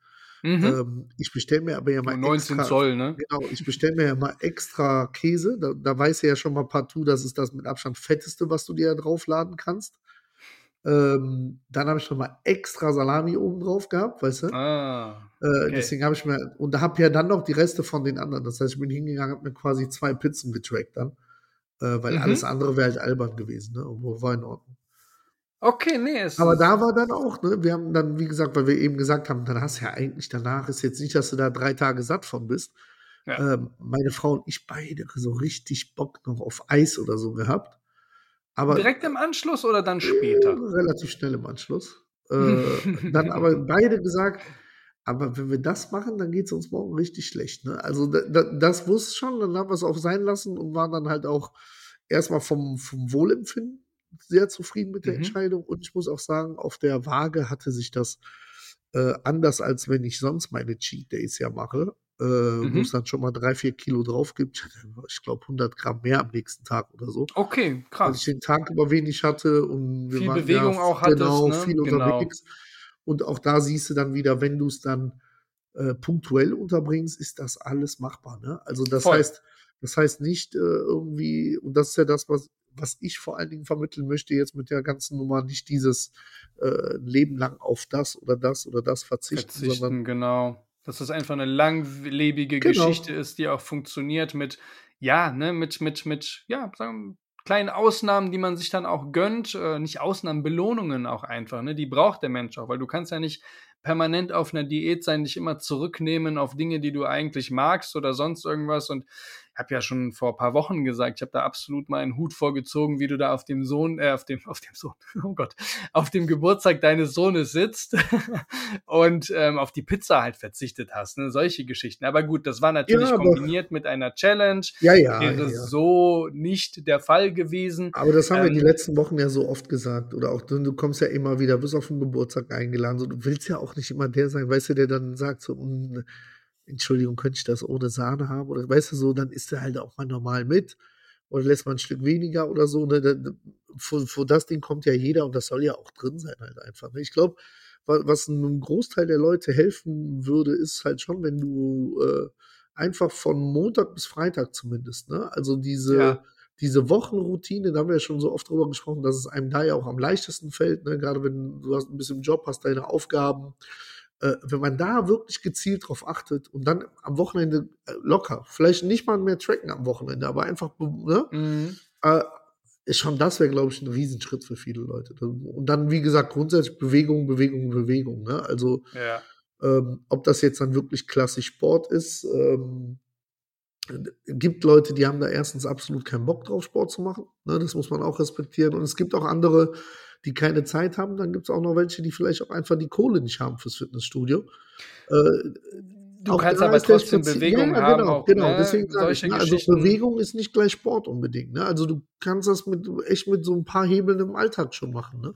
mhm. Ähm, ich bestelle mir aber ja mal Nur 19 extra, Zoll, ne? Genau, ich bestelle mir ja mal extra Käse. Da, da weiß er ja schon mal partout, das ist das mit Abstand fetteste, was du dir da draufladen kannst. Ähm, dann habe ich noch mal extra Salami oben drauf gehabt, weißt du? Ah, Äh, okay. Deswegen habe ich mir, und da habe ja dann noch die Reste von den anderen. Das heißt, ich bin hingegangen, habe mir quasi zwei Pizzen getrackt dann. Äh, weil Mhm. alles andere wäre halt albern gewesen, ne? Obwohl war in Ordnung. Okay, nee, es Aber da war dann auch, ne? Wir haben dann, wie gesagt, weil wir eben gesagt haben, dann hast du ja eigentlich danach, ist jetzt nicht, dass du da drei Tage satt von bist. Ja. Ähm, meine Frau und ich beide so richtig Bock noch auf Eis oder so gehabt. Aber direkt im Anschluss oder dann später? relativ schnell im Anschluss. Äh, *laughs* dann aber beide gesagt, aber wenn wir das machen, dann geht es uns morgen richtig schlecht. Ne? Also da, da, das wusste schon, dann haben wir es auch sein lassen und waren dann halt auch erstmal vom, vom Wohlempfinden sehr zufrieden mit der Mhm. Entscheidung. Und ich muss auch sagen, auf der Waage hatte sich das äh, anders, als wenn ich sonst meine Cheat Days ja mache, äh, wo Mhm. es dann schon mal drei, vier Kilo drauf gibt. Ich glaube, 100 Gramm mehr am nächsten Tag oder so Okay, weil ich krass. den Tag über wenig hatte und wir Viel waren Bewegung ja, auch hattest, genau, ne? viel Genau. unterwegs. Und auch da siehst du dann wieder, wenn du es dann äh, punktuell unterbringst, ist das alles machbar. Ne? Also das Voll. heißt, das heißt nicht äh, irgendwie, und das ist ja das, was, was ich vor allen Dingen vermitteln möchte jetzt mit der ganzen Nummer, nicht dieses äh, Leben lang auf das oder das oder das verzichten, sondern Verzichten, genau. Dass das einfach eine langlebige Genau. Geschichte ist, die auch funktioniert mit, ja, ne, mit, mit, mit, ja, sagen kleinen Ausnahmen, die man sich dann auch gönnt, äh, nicht Ausnahmen, Belohnungen auch einfach, ne, die braucht der Mensch auch, weil du kannst ja nicht permanent auf einer Diät sein, dich immer zurücknehmen auf Dinge, die du eigentlich magst oder sonst irgendwas und habe ja schon vor ein paar Wochen gesagt, ich habe da absolut meinen Hut vorgezogen, wie du da auf dem Sohn, äh, auf dem, auf dem Sohn, *laughs* oh Gott, auf dem Geburtstag deines Sohnes sitzt *laughs* und ähm, auf die Pizza halt verzichtet hast, ne? Solche Geschichten. Aber gut, das war natürlich Ja, kombiniert mit einer Challenge. ja, ja, Wäre ja, so nicht der Fall gewesen. Aber das haben wir Ähm, die letzten Wochen ja so oft gesagt. Oder auch du, du kommst ja immer wieder, bist auf den Geburtstag eingeladen. So, du willst ja auch nicht immer der sein, weißt du, der dann sagt so, "Mm, Entschuldigung, könnte ich das ohne Sahne haben? Oder weißt du so, dann isst er halt auch mal normal mit. Oder lässt man ein Stück weniger oder so. Ne? Vor, vor das Ding kommt ja jeder und das soll ja auch drin sein halt einfach. Ne? Ich glaube, was einem Großteil der Leute helfen würde, ist halt schon, wenn du äh, einfach von Montag bis Freitag zumindest, ne? Also diese, Ja. diese Wochenroutine, da haben wir ja schon so oft drüber gesprochen, dass es einem da ja auch am leichtesten fällt, ne? gerade wenn du hast ein bisschen Job, hast deine Aufgaben. Äh, wenn man da wirklich gezielt drauf achtet und dann am Wochenende äh, locker, vielleicht nicht mal mehr tracken am Wochenende, aber einfach, ne? Mhm. äh, ist schon das wäre, glaube ich, ein Riesenschritt für viele Leute. Und dann, wie gesagt, grundsätzlich Bewegung, Bewegung, Bewegung. Ne? Also Ja. ähm, ob das jetzt dann wirklich klassisch Sport ist, ähm, gibt Leute, die haben da erstens absolut keinen Bock drauf, Sport zu machen. Ne, das muss man auch respektieren. Und es gibt auch andere, die keine Zeit haben. Dann gibt es auch noch welche, die vielleicht auch einfach die Kohle nicht haben fürs Fitnessstudio. Äh, du kannst aber trotzdem Bewegung ja, haben. Genau, auch, genau. Ne? Deswegen sage ich, ne, also Bewegung ist nicht gleich Sport unbedingt. Ne? Also du kannst das mit echt mit so ein paar Hebeln im Alltag schon machen. Ne?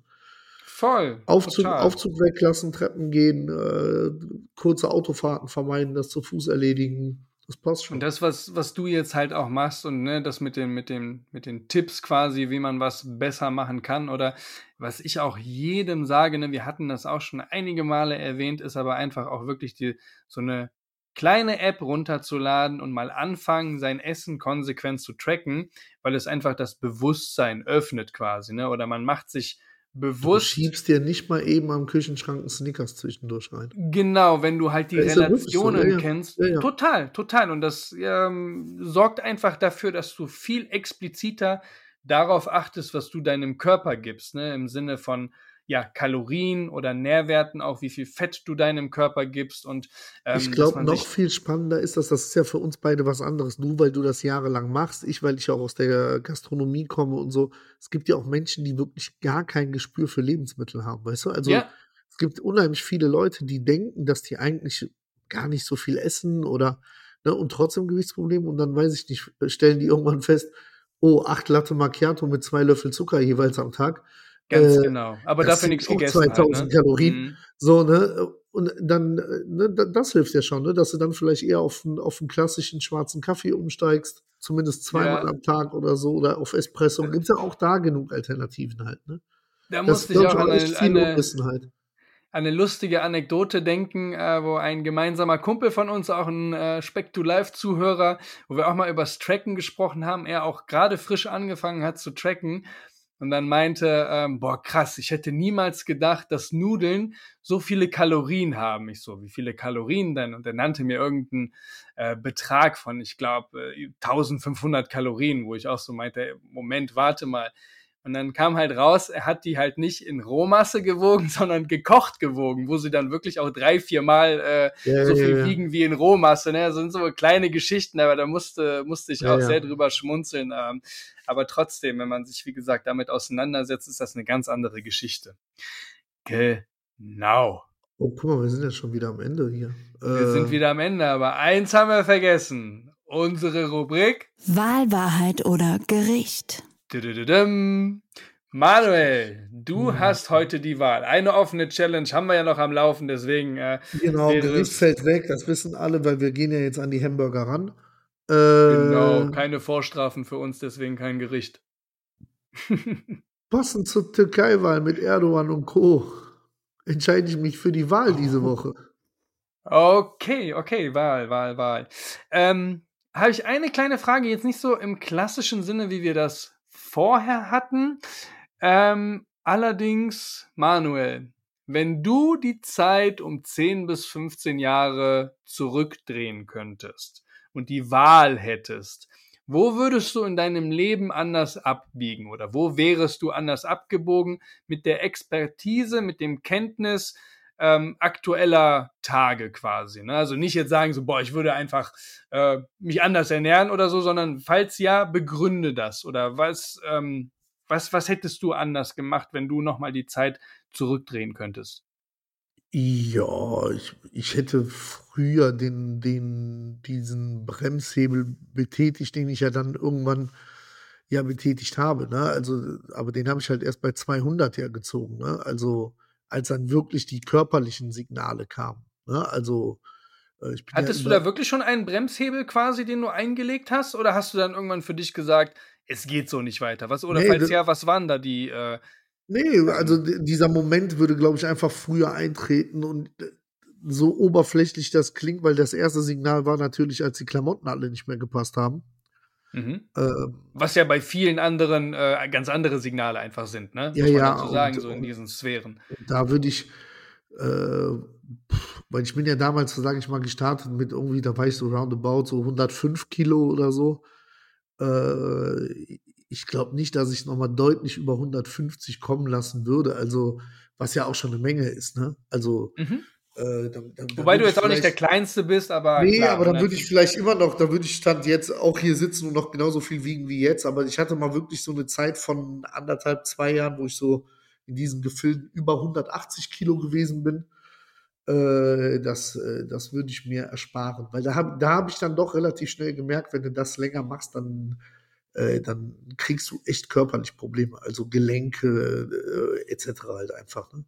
Voll. Aufzug, Aufzug weglassen, Treppen gehen, äh, kurze Autofahrten vermeiden, das zu Fuß erledigen. Das passt schon. Und das, was, was du jetzt halt auch machst und ne, das mit, dem, mit, dem, mit den Tipps quasi, wie man was besser machen kann oder was ich auch jedem sage, ne, wir hatten das auch schon einige Male erwähnt, ist aber einfach auch wirklich die, so eine kleine App runterzuladen und mal anfangen, sein Essen konsequent zu tracken, weil es einfach das Bewusstsein öffnet quasi, ne? Oder man macht sich bewusst. Du schiebst dir nicht mal eben am Küchenschrank einen Snickers zwischendurch rein. Genau, wenn du halt die Relationen so, kennst. Ja, ja. Total, total. Und das ähm, sorgt einfach dafür, dass du viel expliziter darauf achtest, was du deinem Körper gibst, ne? Im Sinne von ja, Kalorien oder Nährwerten, auch wie viel Fett du deinem Körper gibst und ähm, ich glaube, noch viel spannender ist das, das ist ja für uns beide was anderes. Du, weil du das jahrelang machst, ich, weil ich auch aus der Gastronomie komme und so. Es gibt ja auch Menschen, die wirklich gar kein Gespür für Lebensmittel haben, weißt du? Also ja, es gibt unheimlich viele Leute, die denken, dass die eigentlich gar nicht so viel essen oder ne, und trotzdem Gewichtsprobleme und dann weiß ich nicht, stellen die irgendwann fest, oh, acht Latte Macchiato mit zwei Löffel Zucker jeweils am Tag. Ganz Äh, genau. Aber das dafür nichts gegessen. 2000 halt, ne? Kalorien. Mhm. So, ne? Und dann, äh, ne, da- das hilft ja schon, ne? Dass du dann vielleicht eher auf einen, auf einen klassischen schwarzen Kaffee umsteigst, zumindest zweimal Ja. am Tag oder so, oder auf Espresso. Gibt es ja auch da genug Alternativen halt, ne? Da Das musste ich auch an eine, eine, Unwissenheit. eine lustige Anekdote denken, äh, wo ein gemeinsamer Kumpel von uns, auch ein äh, Speck to Live-Zuhörer, wo wir auch mal übers Tracken gesprochen haben, er auch gerade frisch angefangen hat zu tracken und dann meinte, ähm, boah, krass, ich hätte niemals gedacht, dass Nudeln so viele Kalorien haben. Ich so, wie viele Kalorien denn? Und er nannte mir irgendeinen äh, Betrag von, ich glaube, äh, 1500 Kalorien, wo ich auch so meinte, Moment, warte mal. Und dann kam halt raus, er hat die halt nicht in Rohmasse gewogen, *laughs* sondern gekocht gewogen, wo sie dann wirklich auch drei, vier Mal äh, Ja, so ja, viel ja. wiegen wie in Rohmasse. Ne? Das sind so kleine Geschichten, aber da musste, musste ich Ja, auch ja. sehr drüber schmunzeln. Ähm, aber trotzdem, wenn man sich, wie gesagt, damit auseinandersetzt, ist das eine ganz andere Geschichte. Genau. Oh, guck mal, wir sind ja schon wieder am Ende hier. Wir Äh, sind wieder am Ende, aber eins haben wir vergessen. Unsere Rubrik. Wahl, Wahrheit oder Gericht. Manuel, du Ja. hast heute die Wahl. Eine offene Challenge haben wir ja noch am Laufen, deswegen äh, Genau, Gericht fällt weg, das wissen alle, weil wir gehen ja jetzt an die Hamburger ran. Äh, genau keine Vorstrafen für uns, deswegen kein Gericht. *laughs* Passend zur Türkei-Wahl mit Erdogan und Co. entscheide ich mich für die Wahl diese *laughs* Woche. Okay, okay, Wahl, Wahl, Wahl. Ähm, Habe ich eine kleine Frage, jetzt nicht so im klassischen Sinne, wie wir das vorher hatten. Ähm, allerdings, Manuel, wenn du die Zeit um 10 bis 15 Jahre zurückdrehen könntest und die Wahl hättest, wo würdest du in deinem Leben anders abbiegen oder wo wärest du anders abgebogen mit der Expertise, mit dem Kenntnis ähm, aktueller Tage quasi? Ne? Also nicht jetzt sagen so, boah, ich würde einfach äh, mich anders ernähren oder so, sondern falls ja, begründe das oder was, ähm, was, was hättest du anders gemacht, wenn du nochmal die Zeit zurückdrehen könntest? Ja, ich, ich hätte früher den, den, diesen Bremshebel betätigt, den ich ja dann irgendwann ja betätigt habe. Ne? Also, aber den habe ich halt erst bei 200 ja gezogen. Ne? Also, als dann wirklich die körperlichen Signale kamen. Ne? Also, äh, ich bin Hattest ja du da wirklich schon einen Bremshebel quasi, den du eingelegt hast, oder hast du dann irgendwann für dich gesagt, es geht so nicht weiter? Was, oder Nee, falls ja, was waren da die, äh, Nee, also d- dieser Moment würde, glaube ich, einfach früher eintreten und äh, so oberflächlich das klingt, weil das erste Signal war natürlich, als die Klamotten alle nicht mehr gepasst haben. Mhm. Ähm, was ja bei vielen anderen äh, ganz andere Signale einfach sind, ne? Ja, ja, dazu sagen, und- so in diesen Sphären. da würde ich, äh, weil ich bin ja damals, sage ich mal, gestartet mit irgendwie, da war ich so roundabout so 105 Kilo oder so. Äh, ich glaube nicht, dass ich nochmal deutlich über 150 kommen lassen würde. Also, was ja auch schon eine Menge ist, ne? Also, Mhm. Äh, dann, dann, Wobei du jetzt auch nicht der Kleinste bist, aber. Nee, klar, aber dann würde ich vielleicht immer noch, da würde ich Stand jetzt auch hier sitzen und noch genauso viel wiegen wie jetzt. Aber ich hatte mal wirklich so eine Zeit von anderthalb, zwei Jahren, wo ich so in diesen Gefilden über 180 Kilo gewesen bin. Äh, das, äh, das würde ich mir ersparen. Weil da habe da hab ich dann doch relativ schnell gemerkt, wenn du das länger machst, dann, äh, dann kriegst du echt körperlich Probleme. Also Gelenke äh, etc. halt einfach. Ne?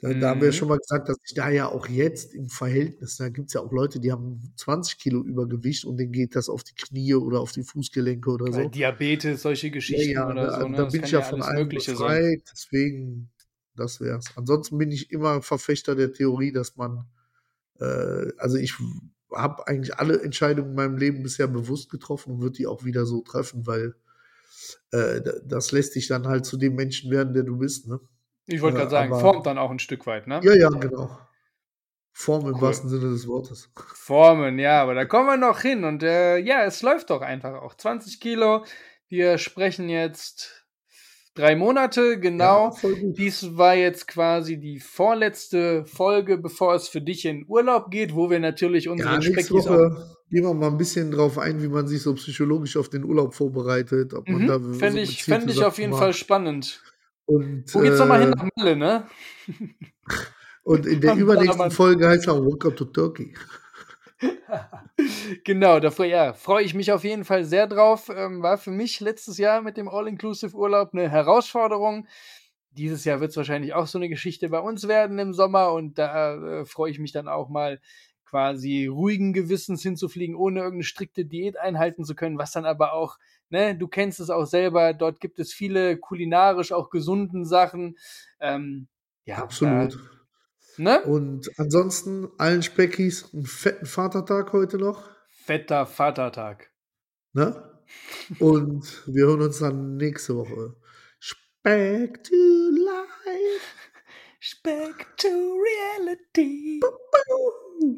Da, mhm. da, haben wir mhm. schon mal gesagt, dass ich da ja auch jetzt im Verhältnis, da gibt es ja auch Leute, die haben 20 Kilo Übergewicht und denen geht das auf die Knie oder auf die Fußgelenke oder so. Diabetes, solche Geschichten ja, ja, oder da, so. Ne? Da bin ich ja von allem frei, deswegen, das wär's. Ansonsten bin ich immer Verfechter der Theorie, dass man, äh, also ich habe eigentlich alle Entscheidungen in meinem Leben bisher bewusst getroffen und würde die auch wieder so treffen, weil äh, das lässt dich dann halt zu dem Menschen werden, der du bist, ne? Ich wollte gerade sagen, formt dann auch ein Stück weit, ne? Ja, ja, genau. Formen im wahrsten Sinne des Wortes. *laughs* Formen, ja, aber da kommen wir noch hin. Und äh, ja, es läuft doch einfach auch. 20 Kilo. Wir sprechen jetzt drei Monate, genau. Ja, Dies war jetzt quasi die vorletzte Folge, bevor es für dich in Urlaub geht, wo wir natürlich unsere ja, Speckis Woche gehen wir mal ein bisschen drauf ein, wie man sich so psychologisch auf den Urlaub vorbereitet. Ob man mhm, da Fände so ich, fänd ich auf jeden Fall spannend. Und, Wo geht's äh, nochmal hin nach Malle, ne? Und in der übernächsten Folge heißt es auch Welcome to Turkey. *laughs* genau, da ja, freue ich mich auf jeden Fall sehr drauf. Ähm, war für mich letztes Jahr mit dem All-Inclusive-Urlaub eine Herausforderung. Dieses Jahr wird es wahrscheinlich auch so eine Geschichte bei uns werden im Sommer und da äh, freue ich mich dann auch mal quasi ruhigen Gewissens hinzufliegen, ohne irgendeine strikte Diät einhalten zu können, was dann aber auch, ne, du kennst es auch selber, dort gibt es viele kulinarisch auch gesunden Sachen. Ähm, ja, absolut. Da, ne? Und ansonsten allen Speckis einen fetten Vatertag heute noch. Fetter Vatertag. Ne? Und wir hören uns dann nächste Woche. Speck to life. *laughs* Speck to reality. Boop, boop. うっ、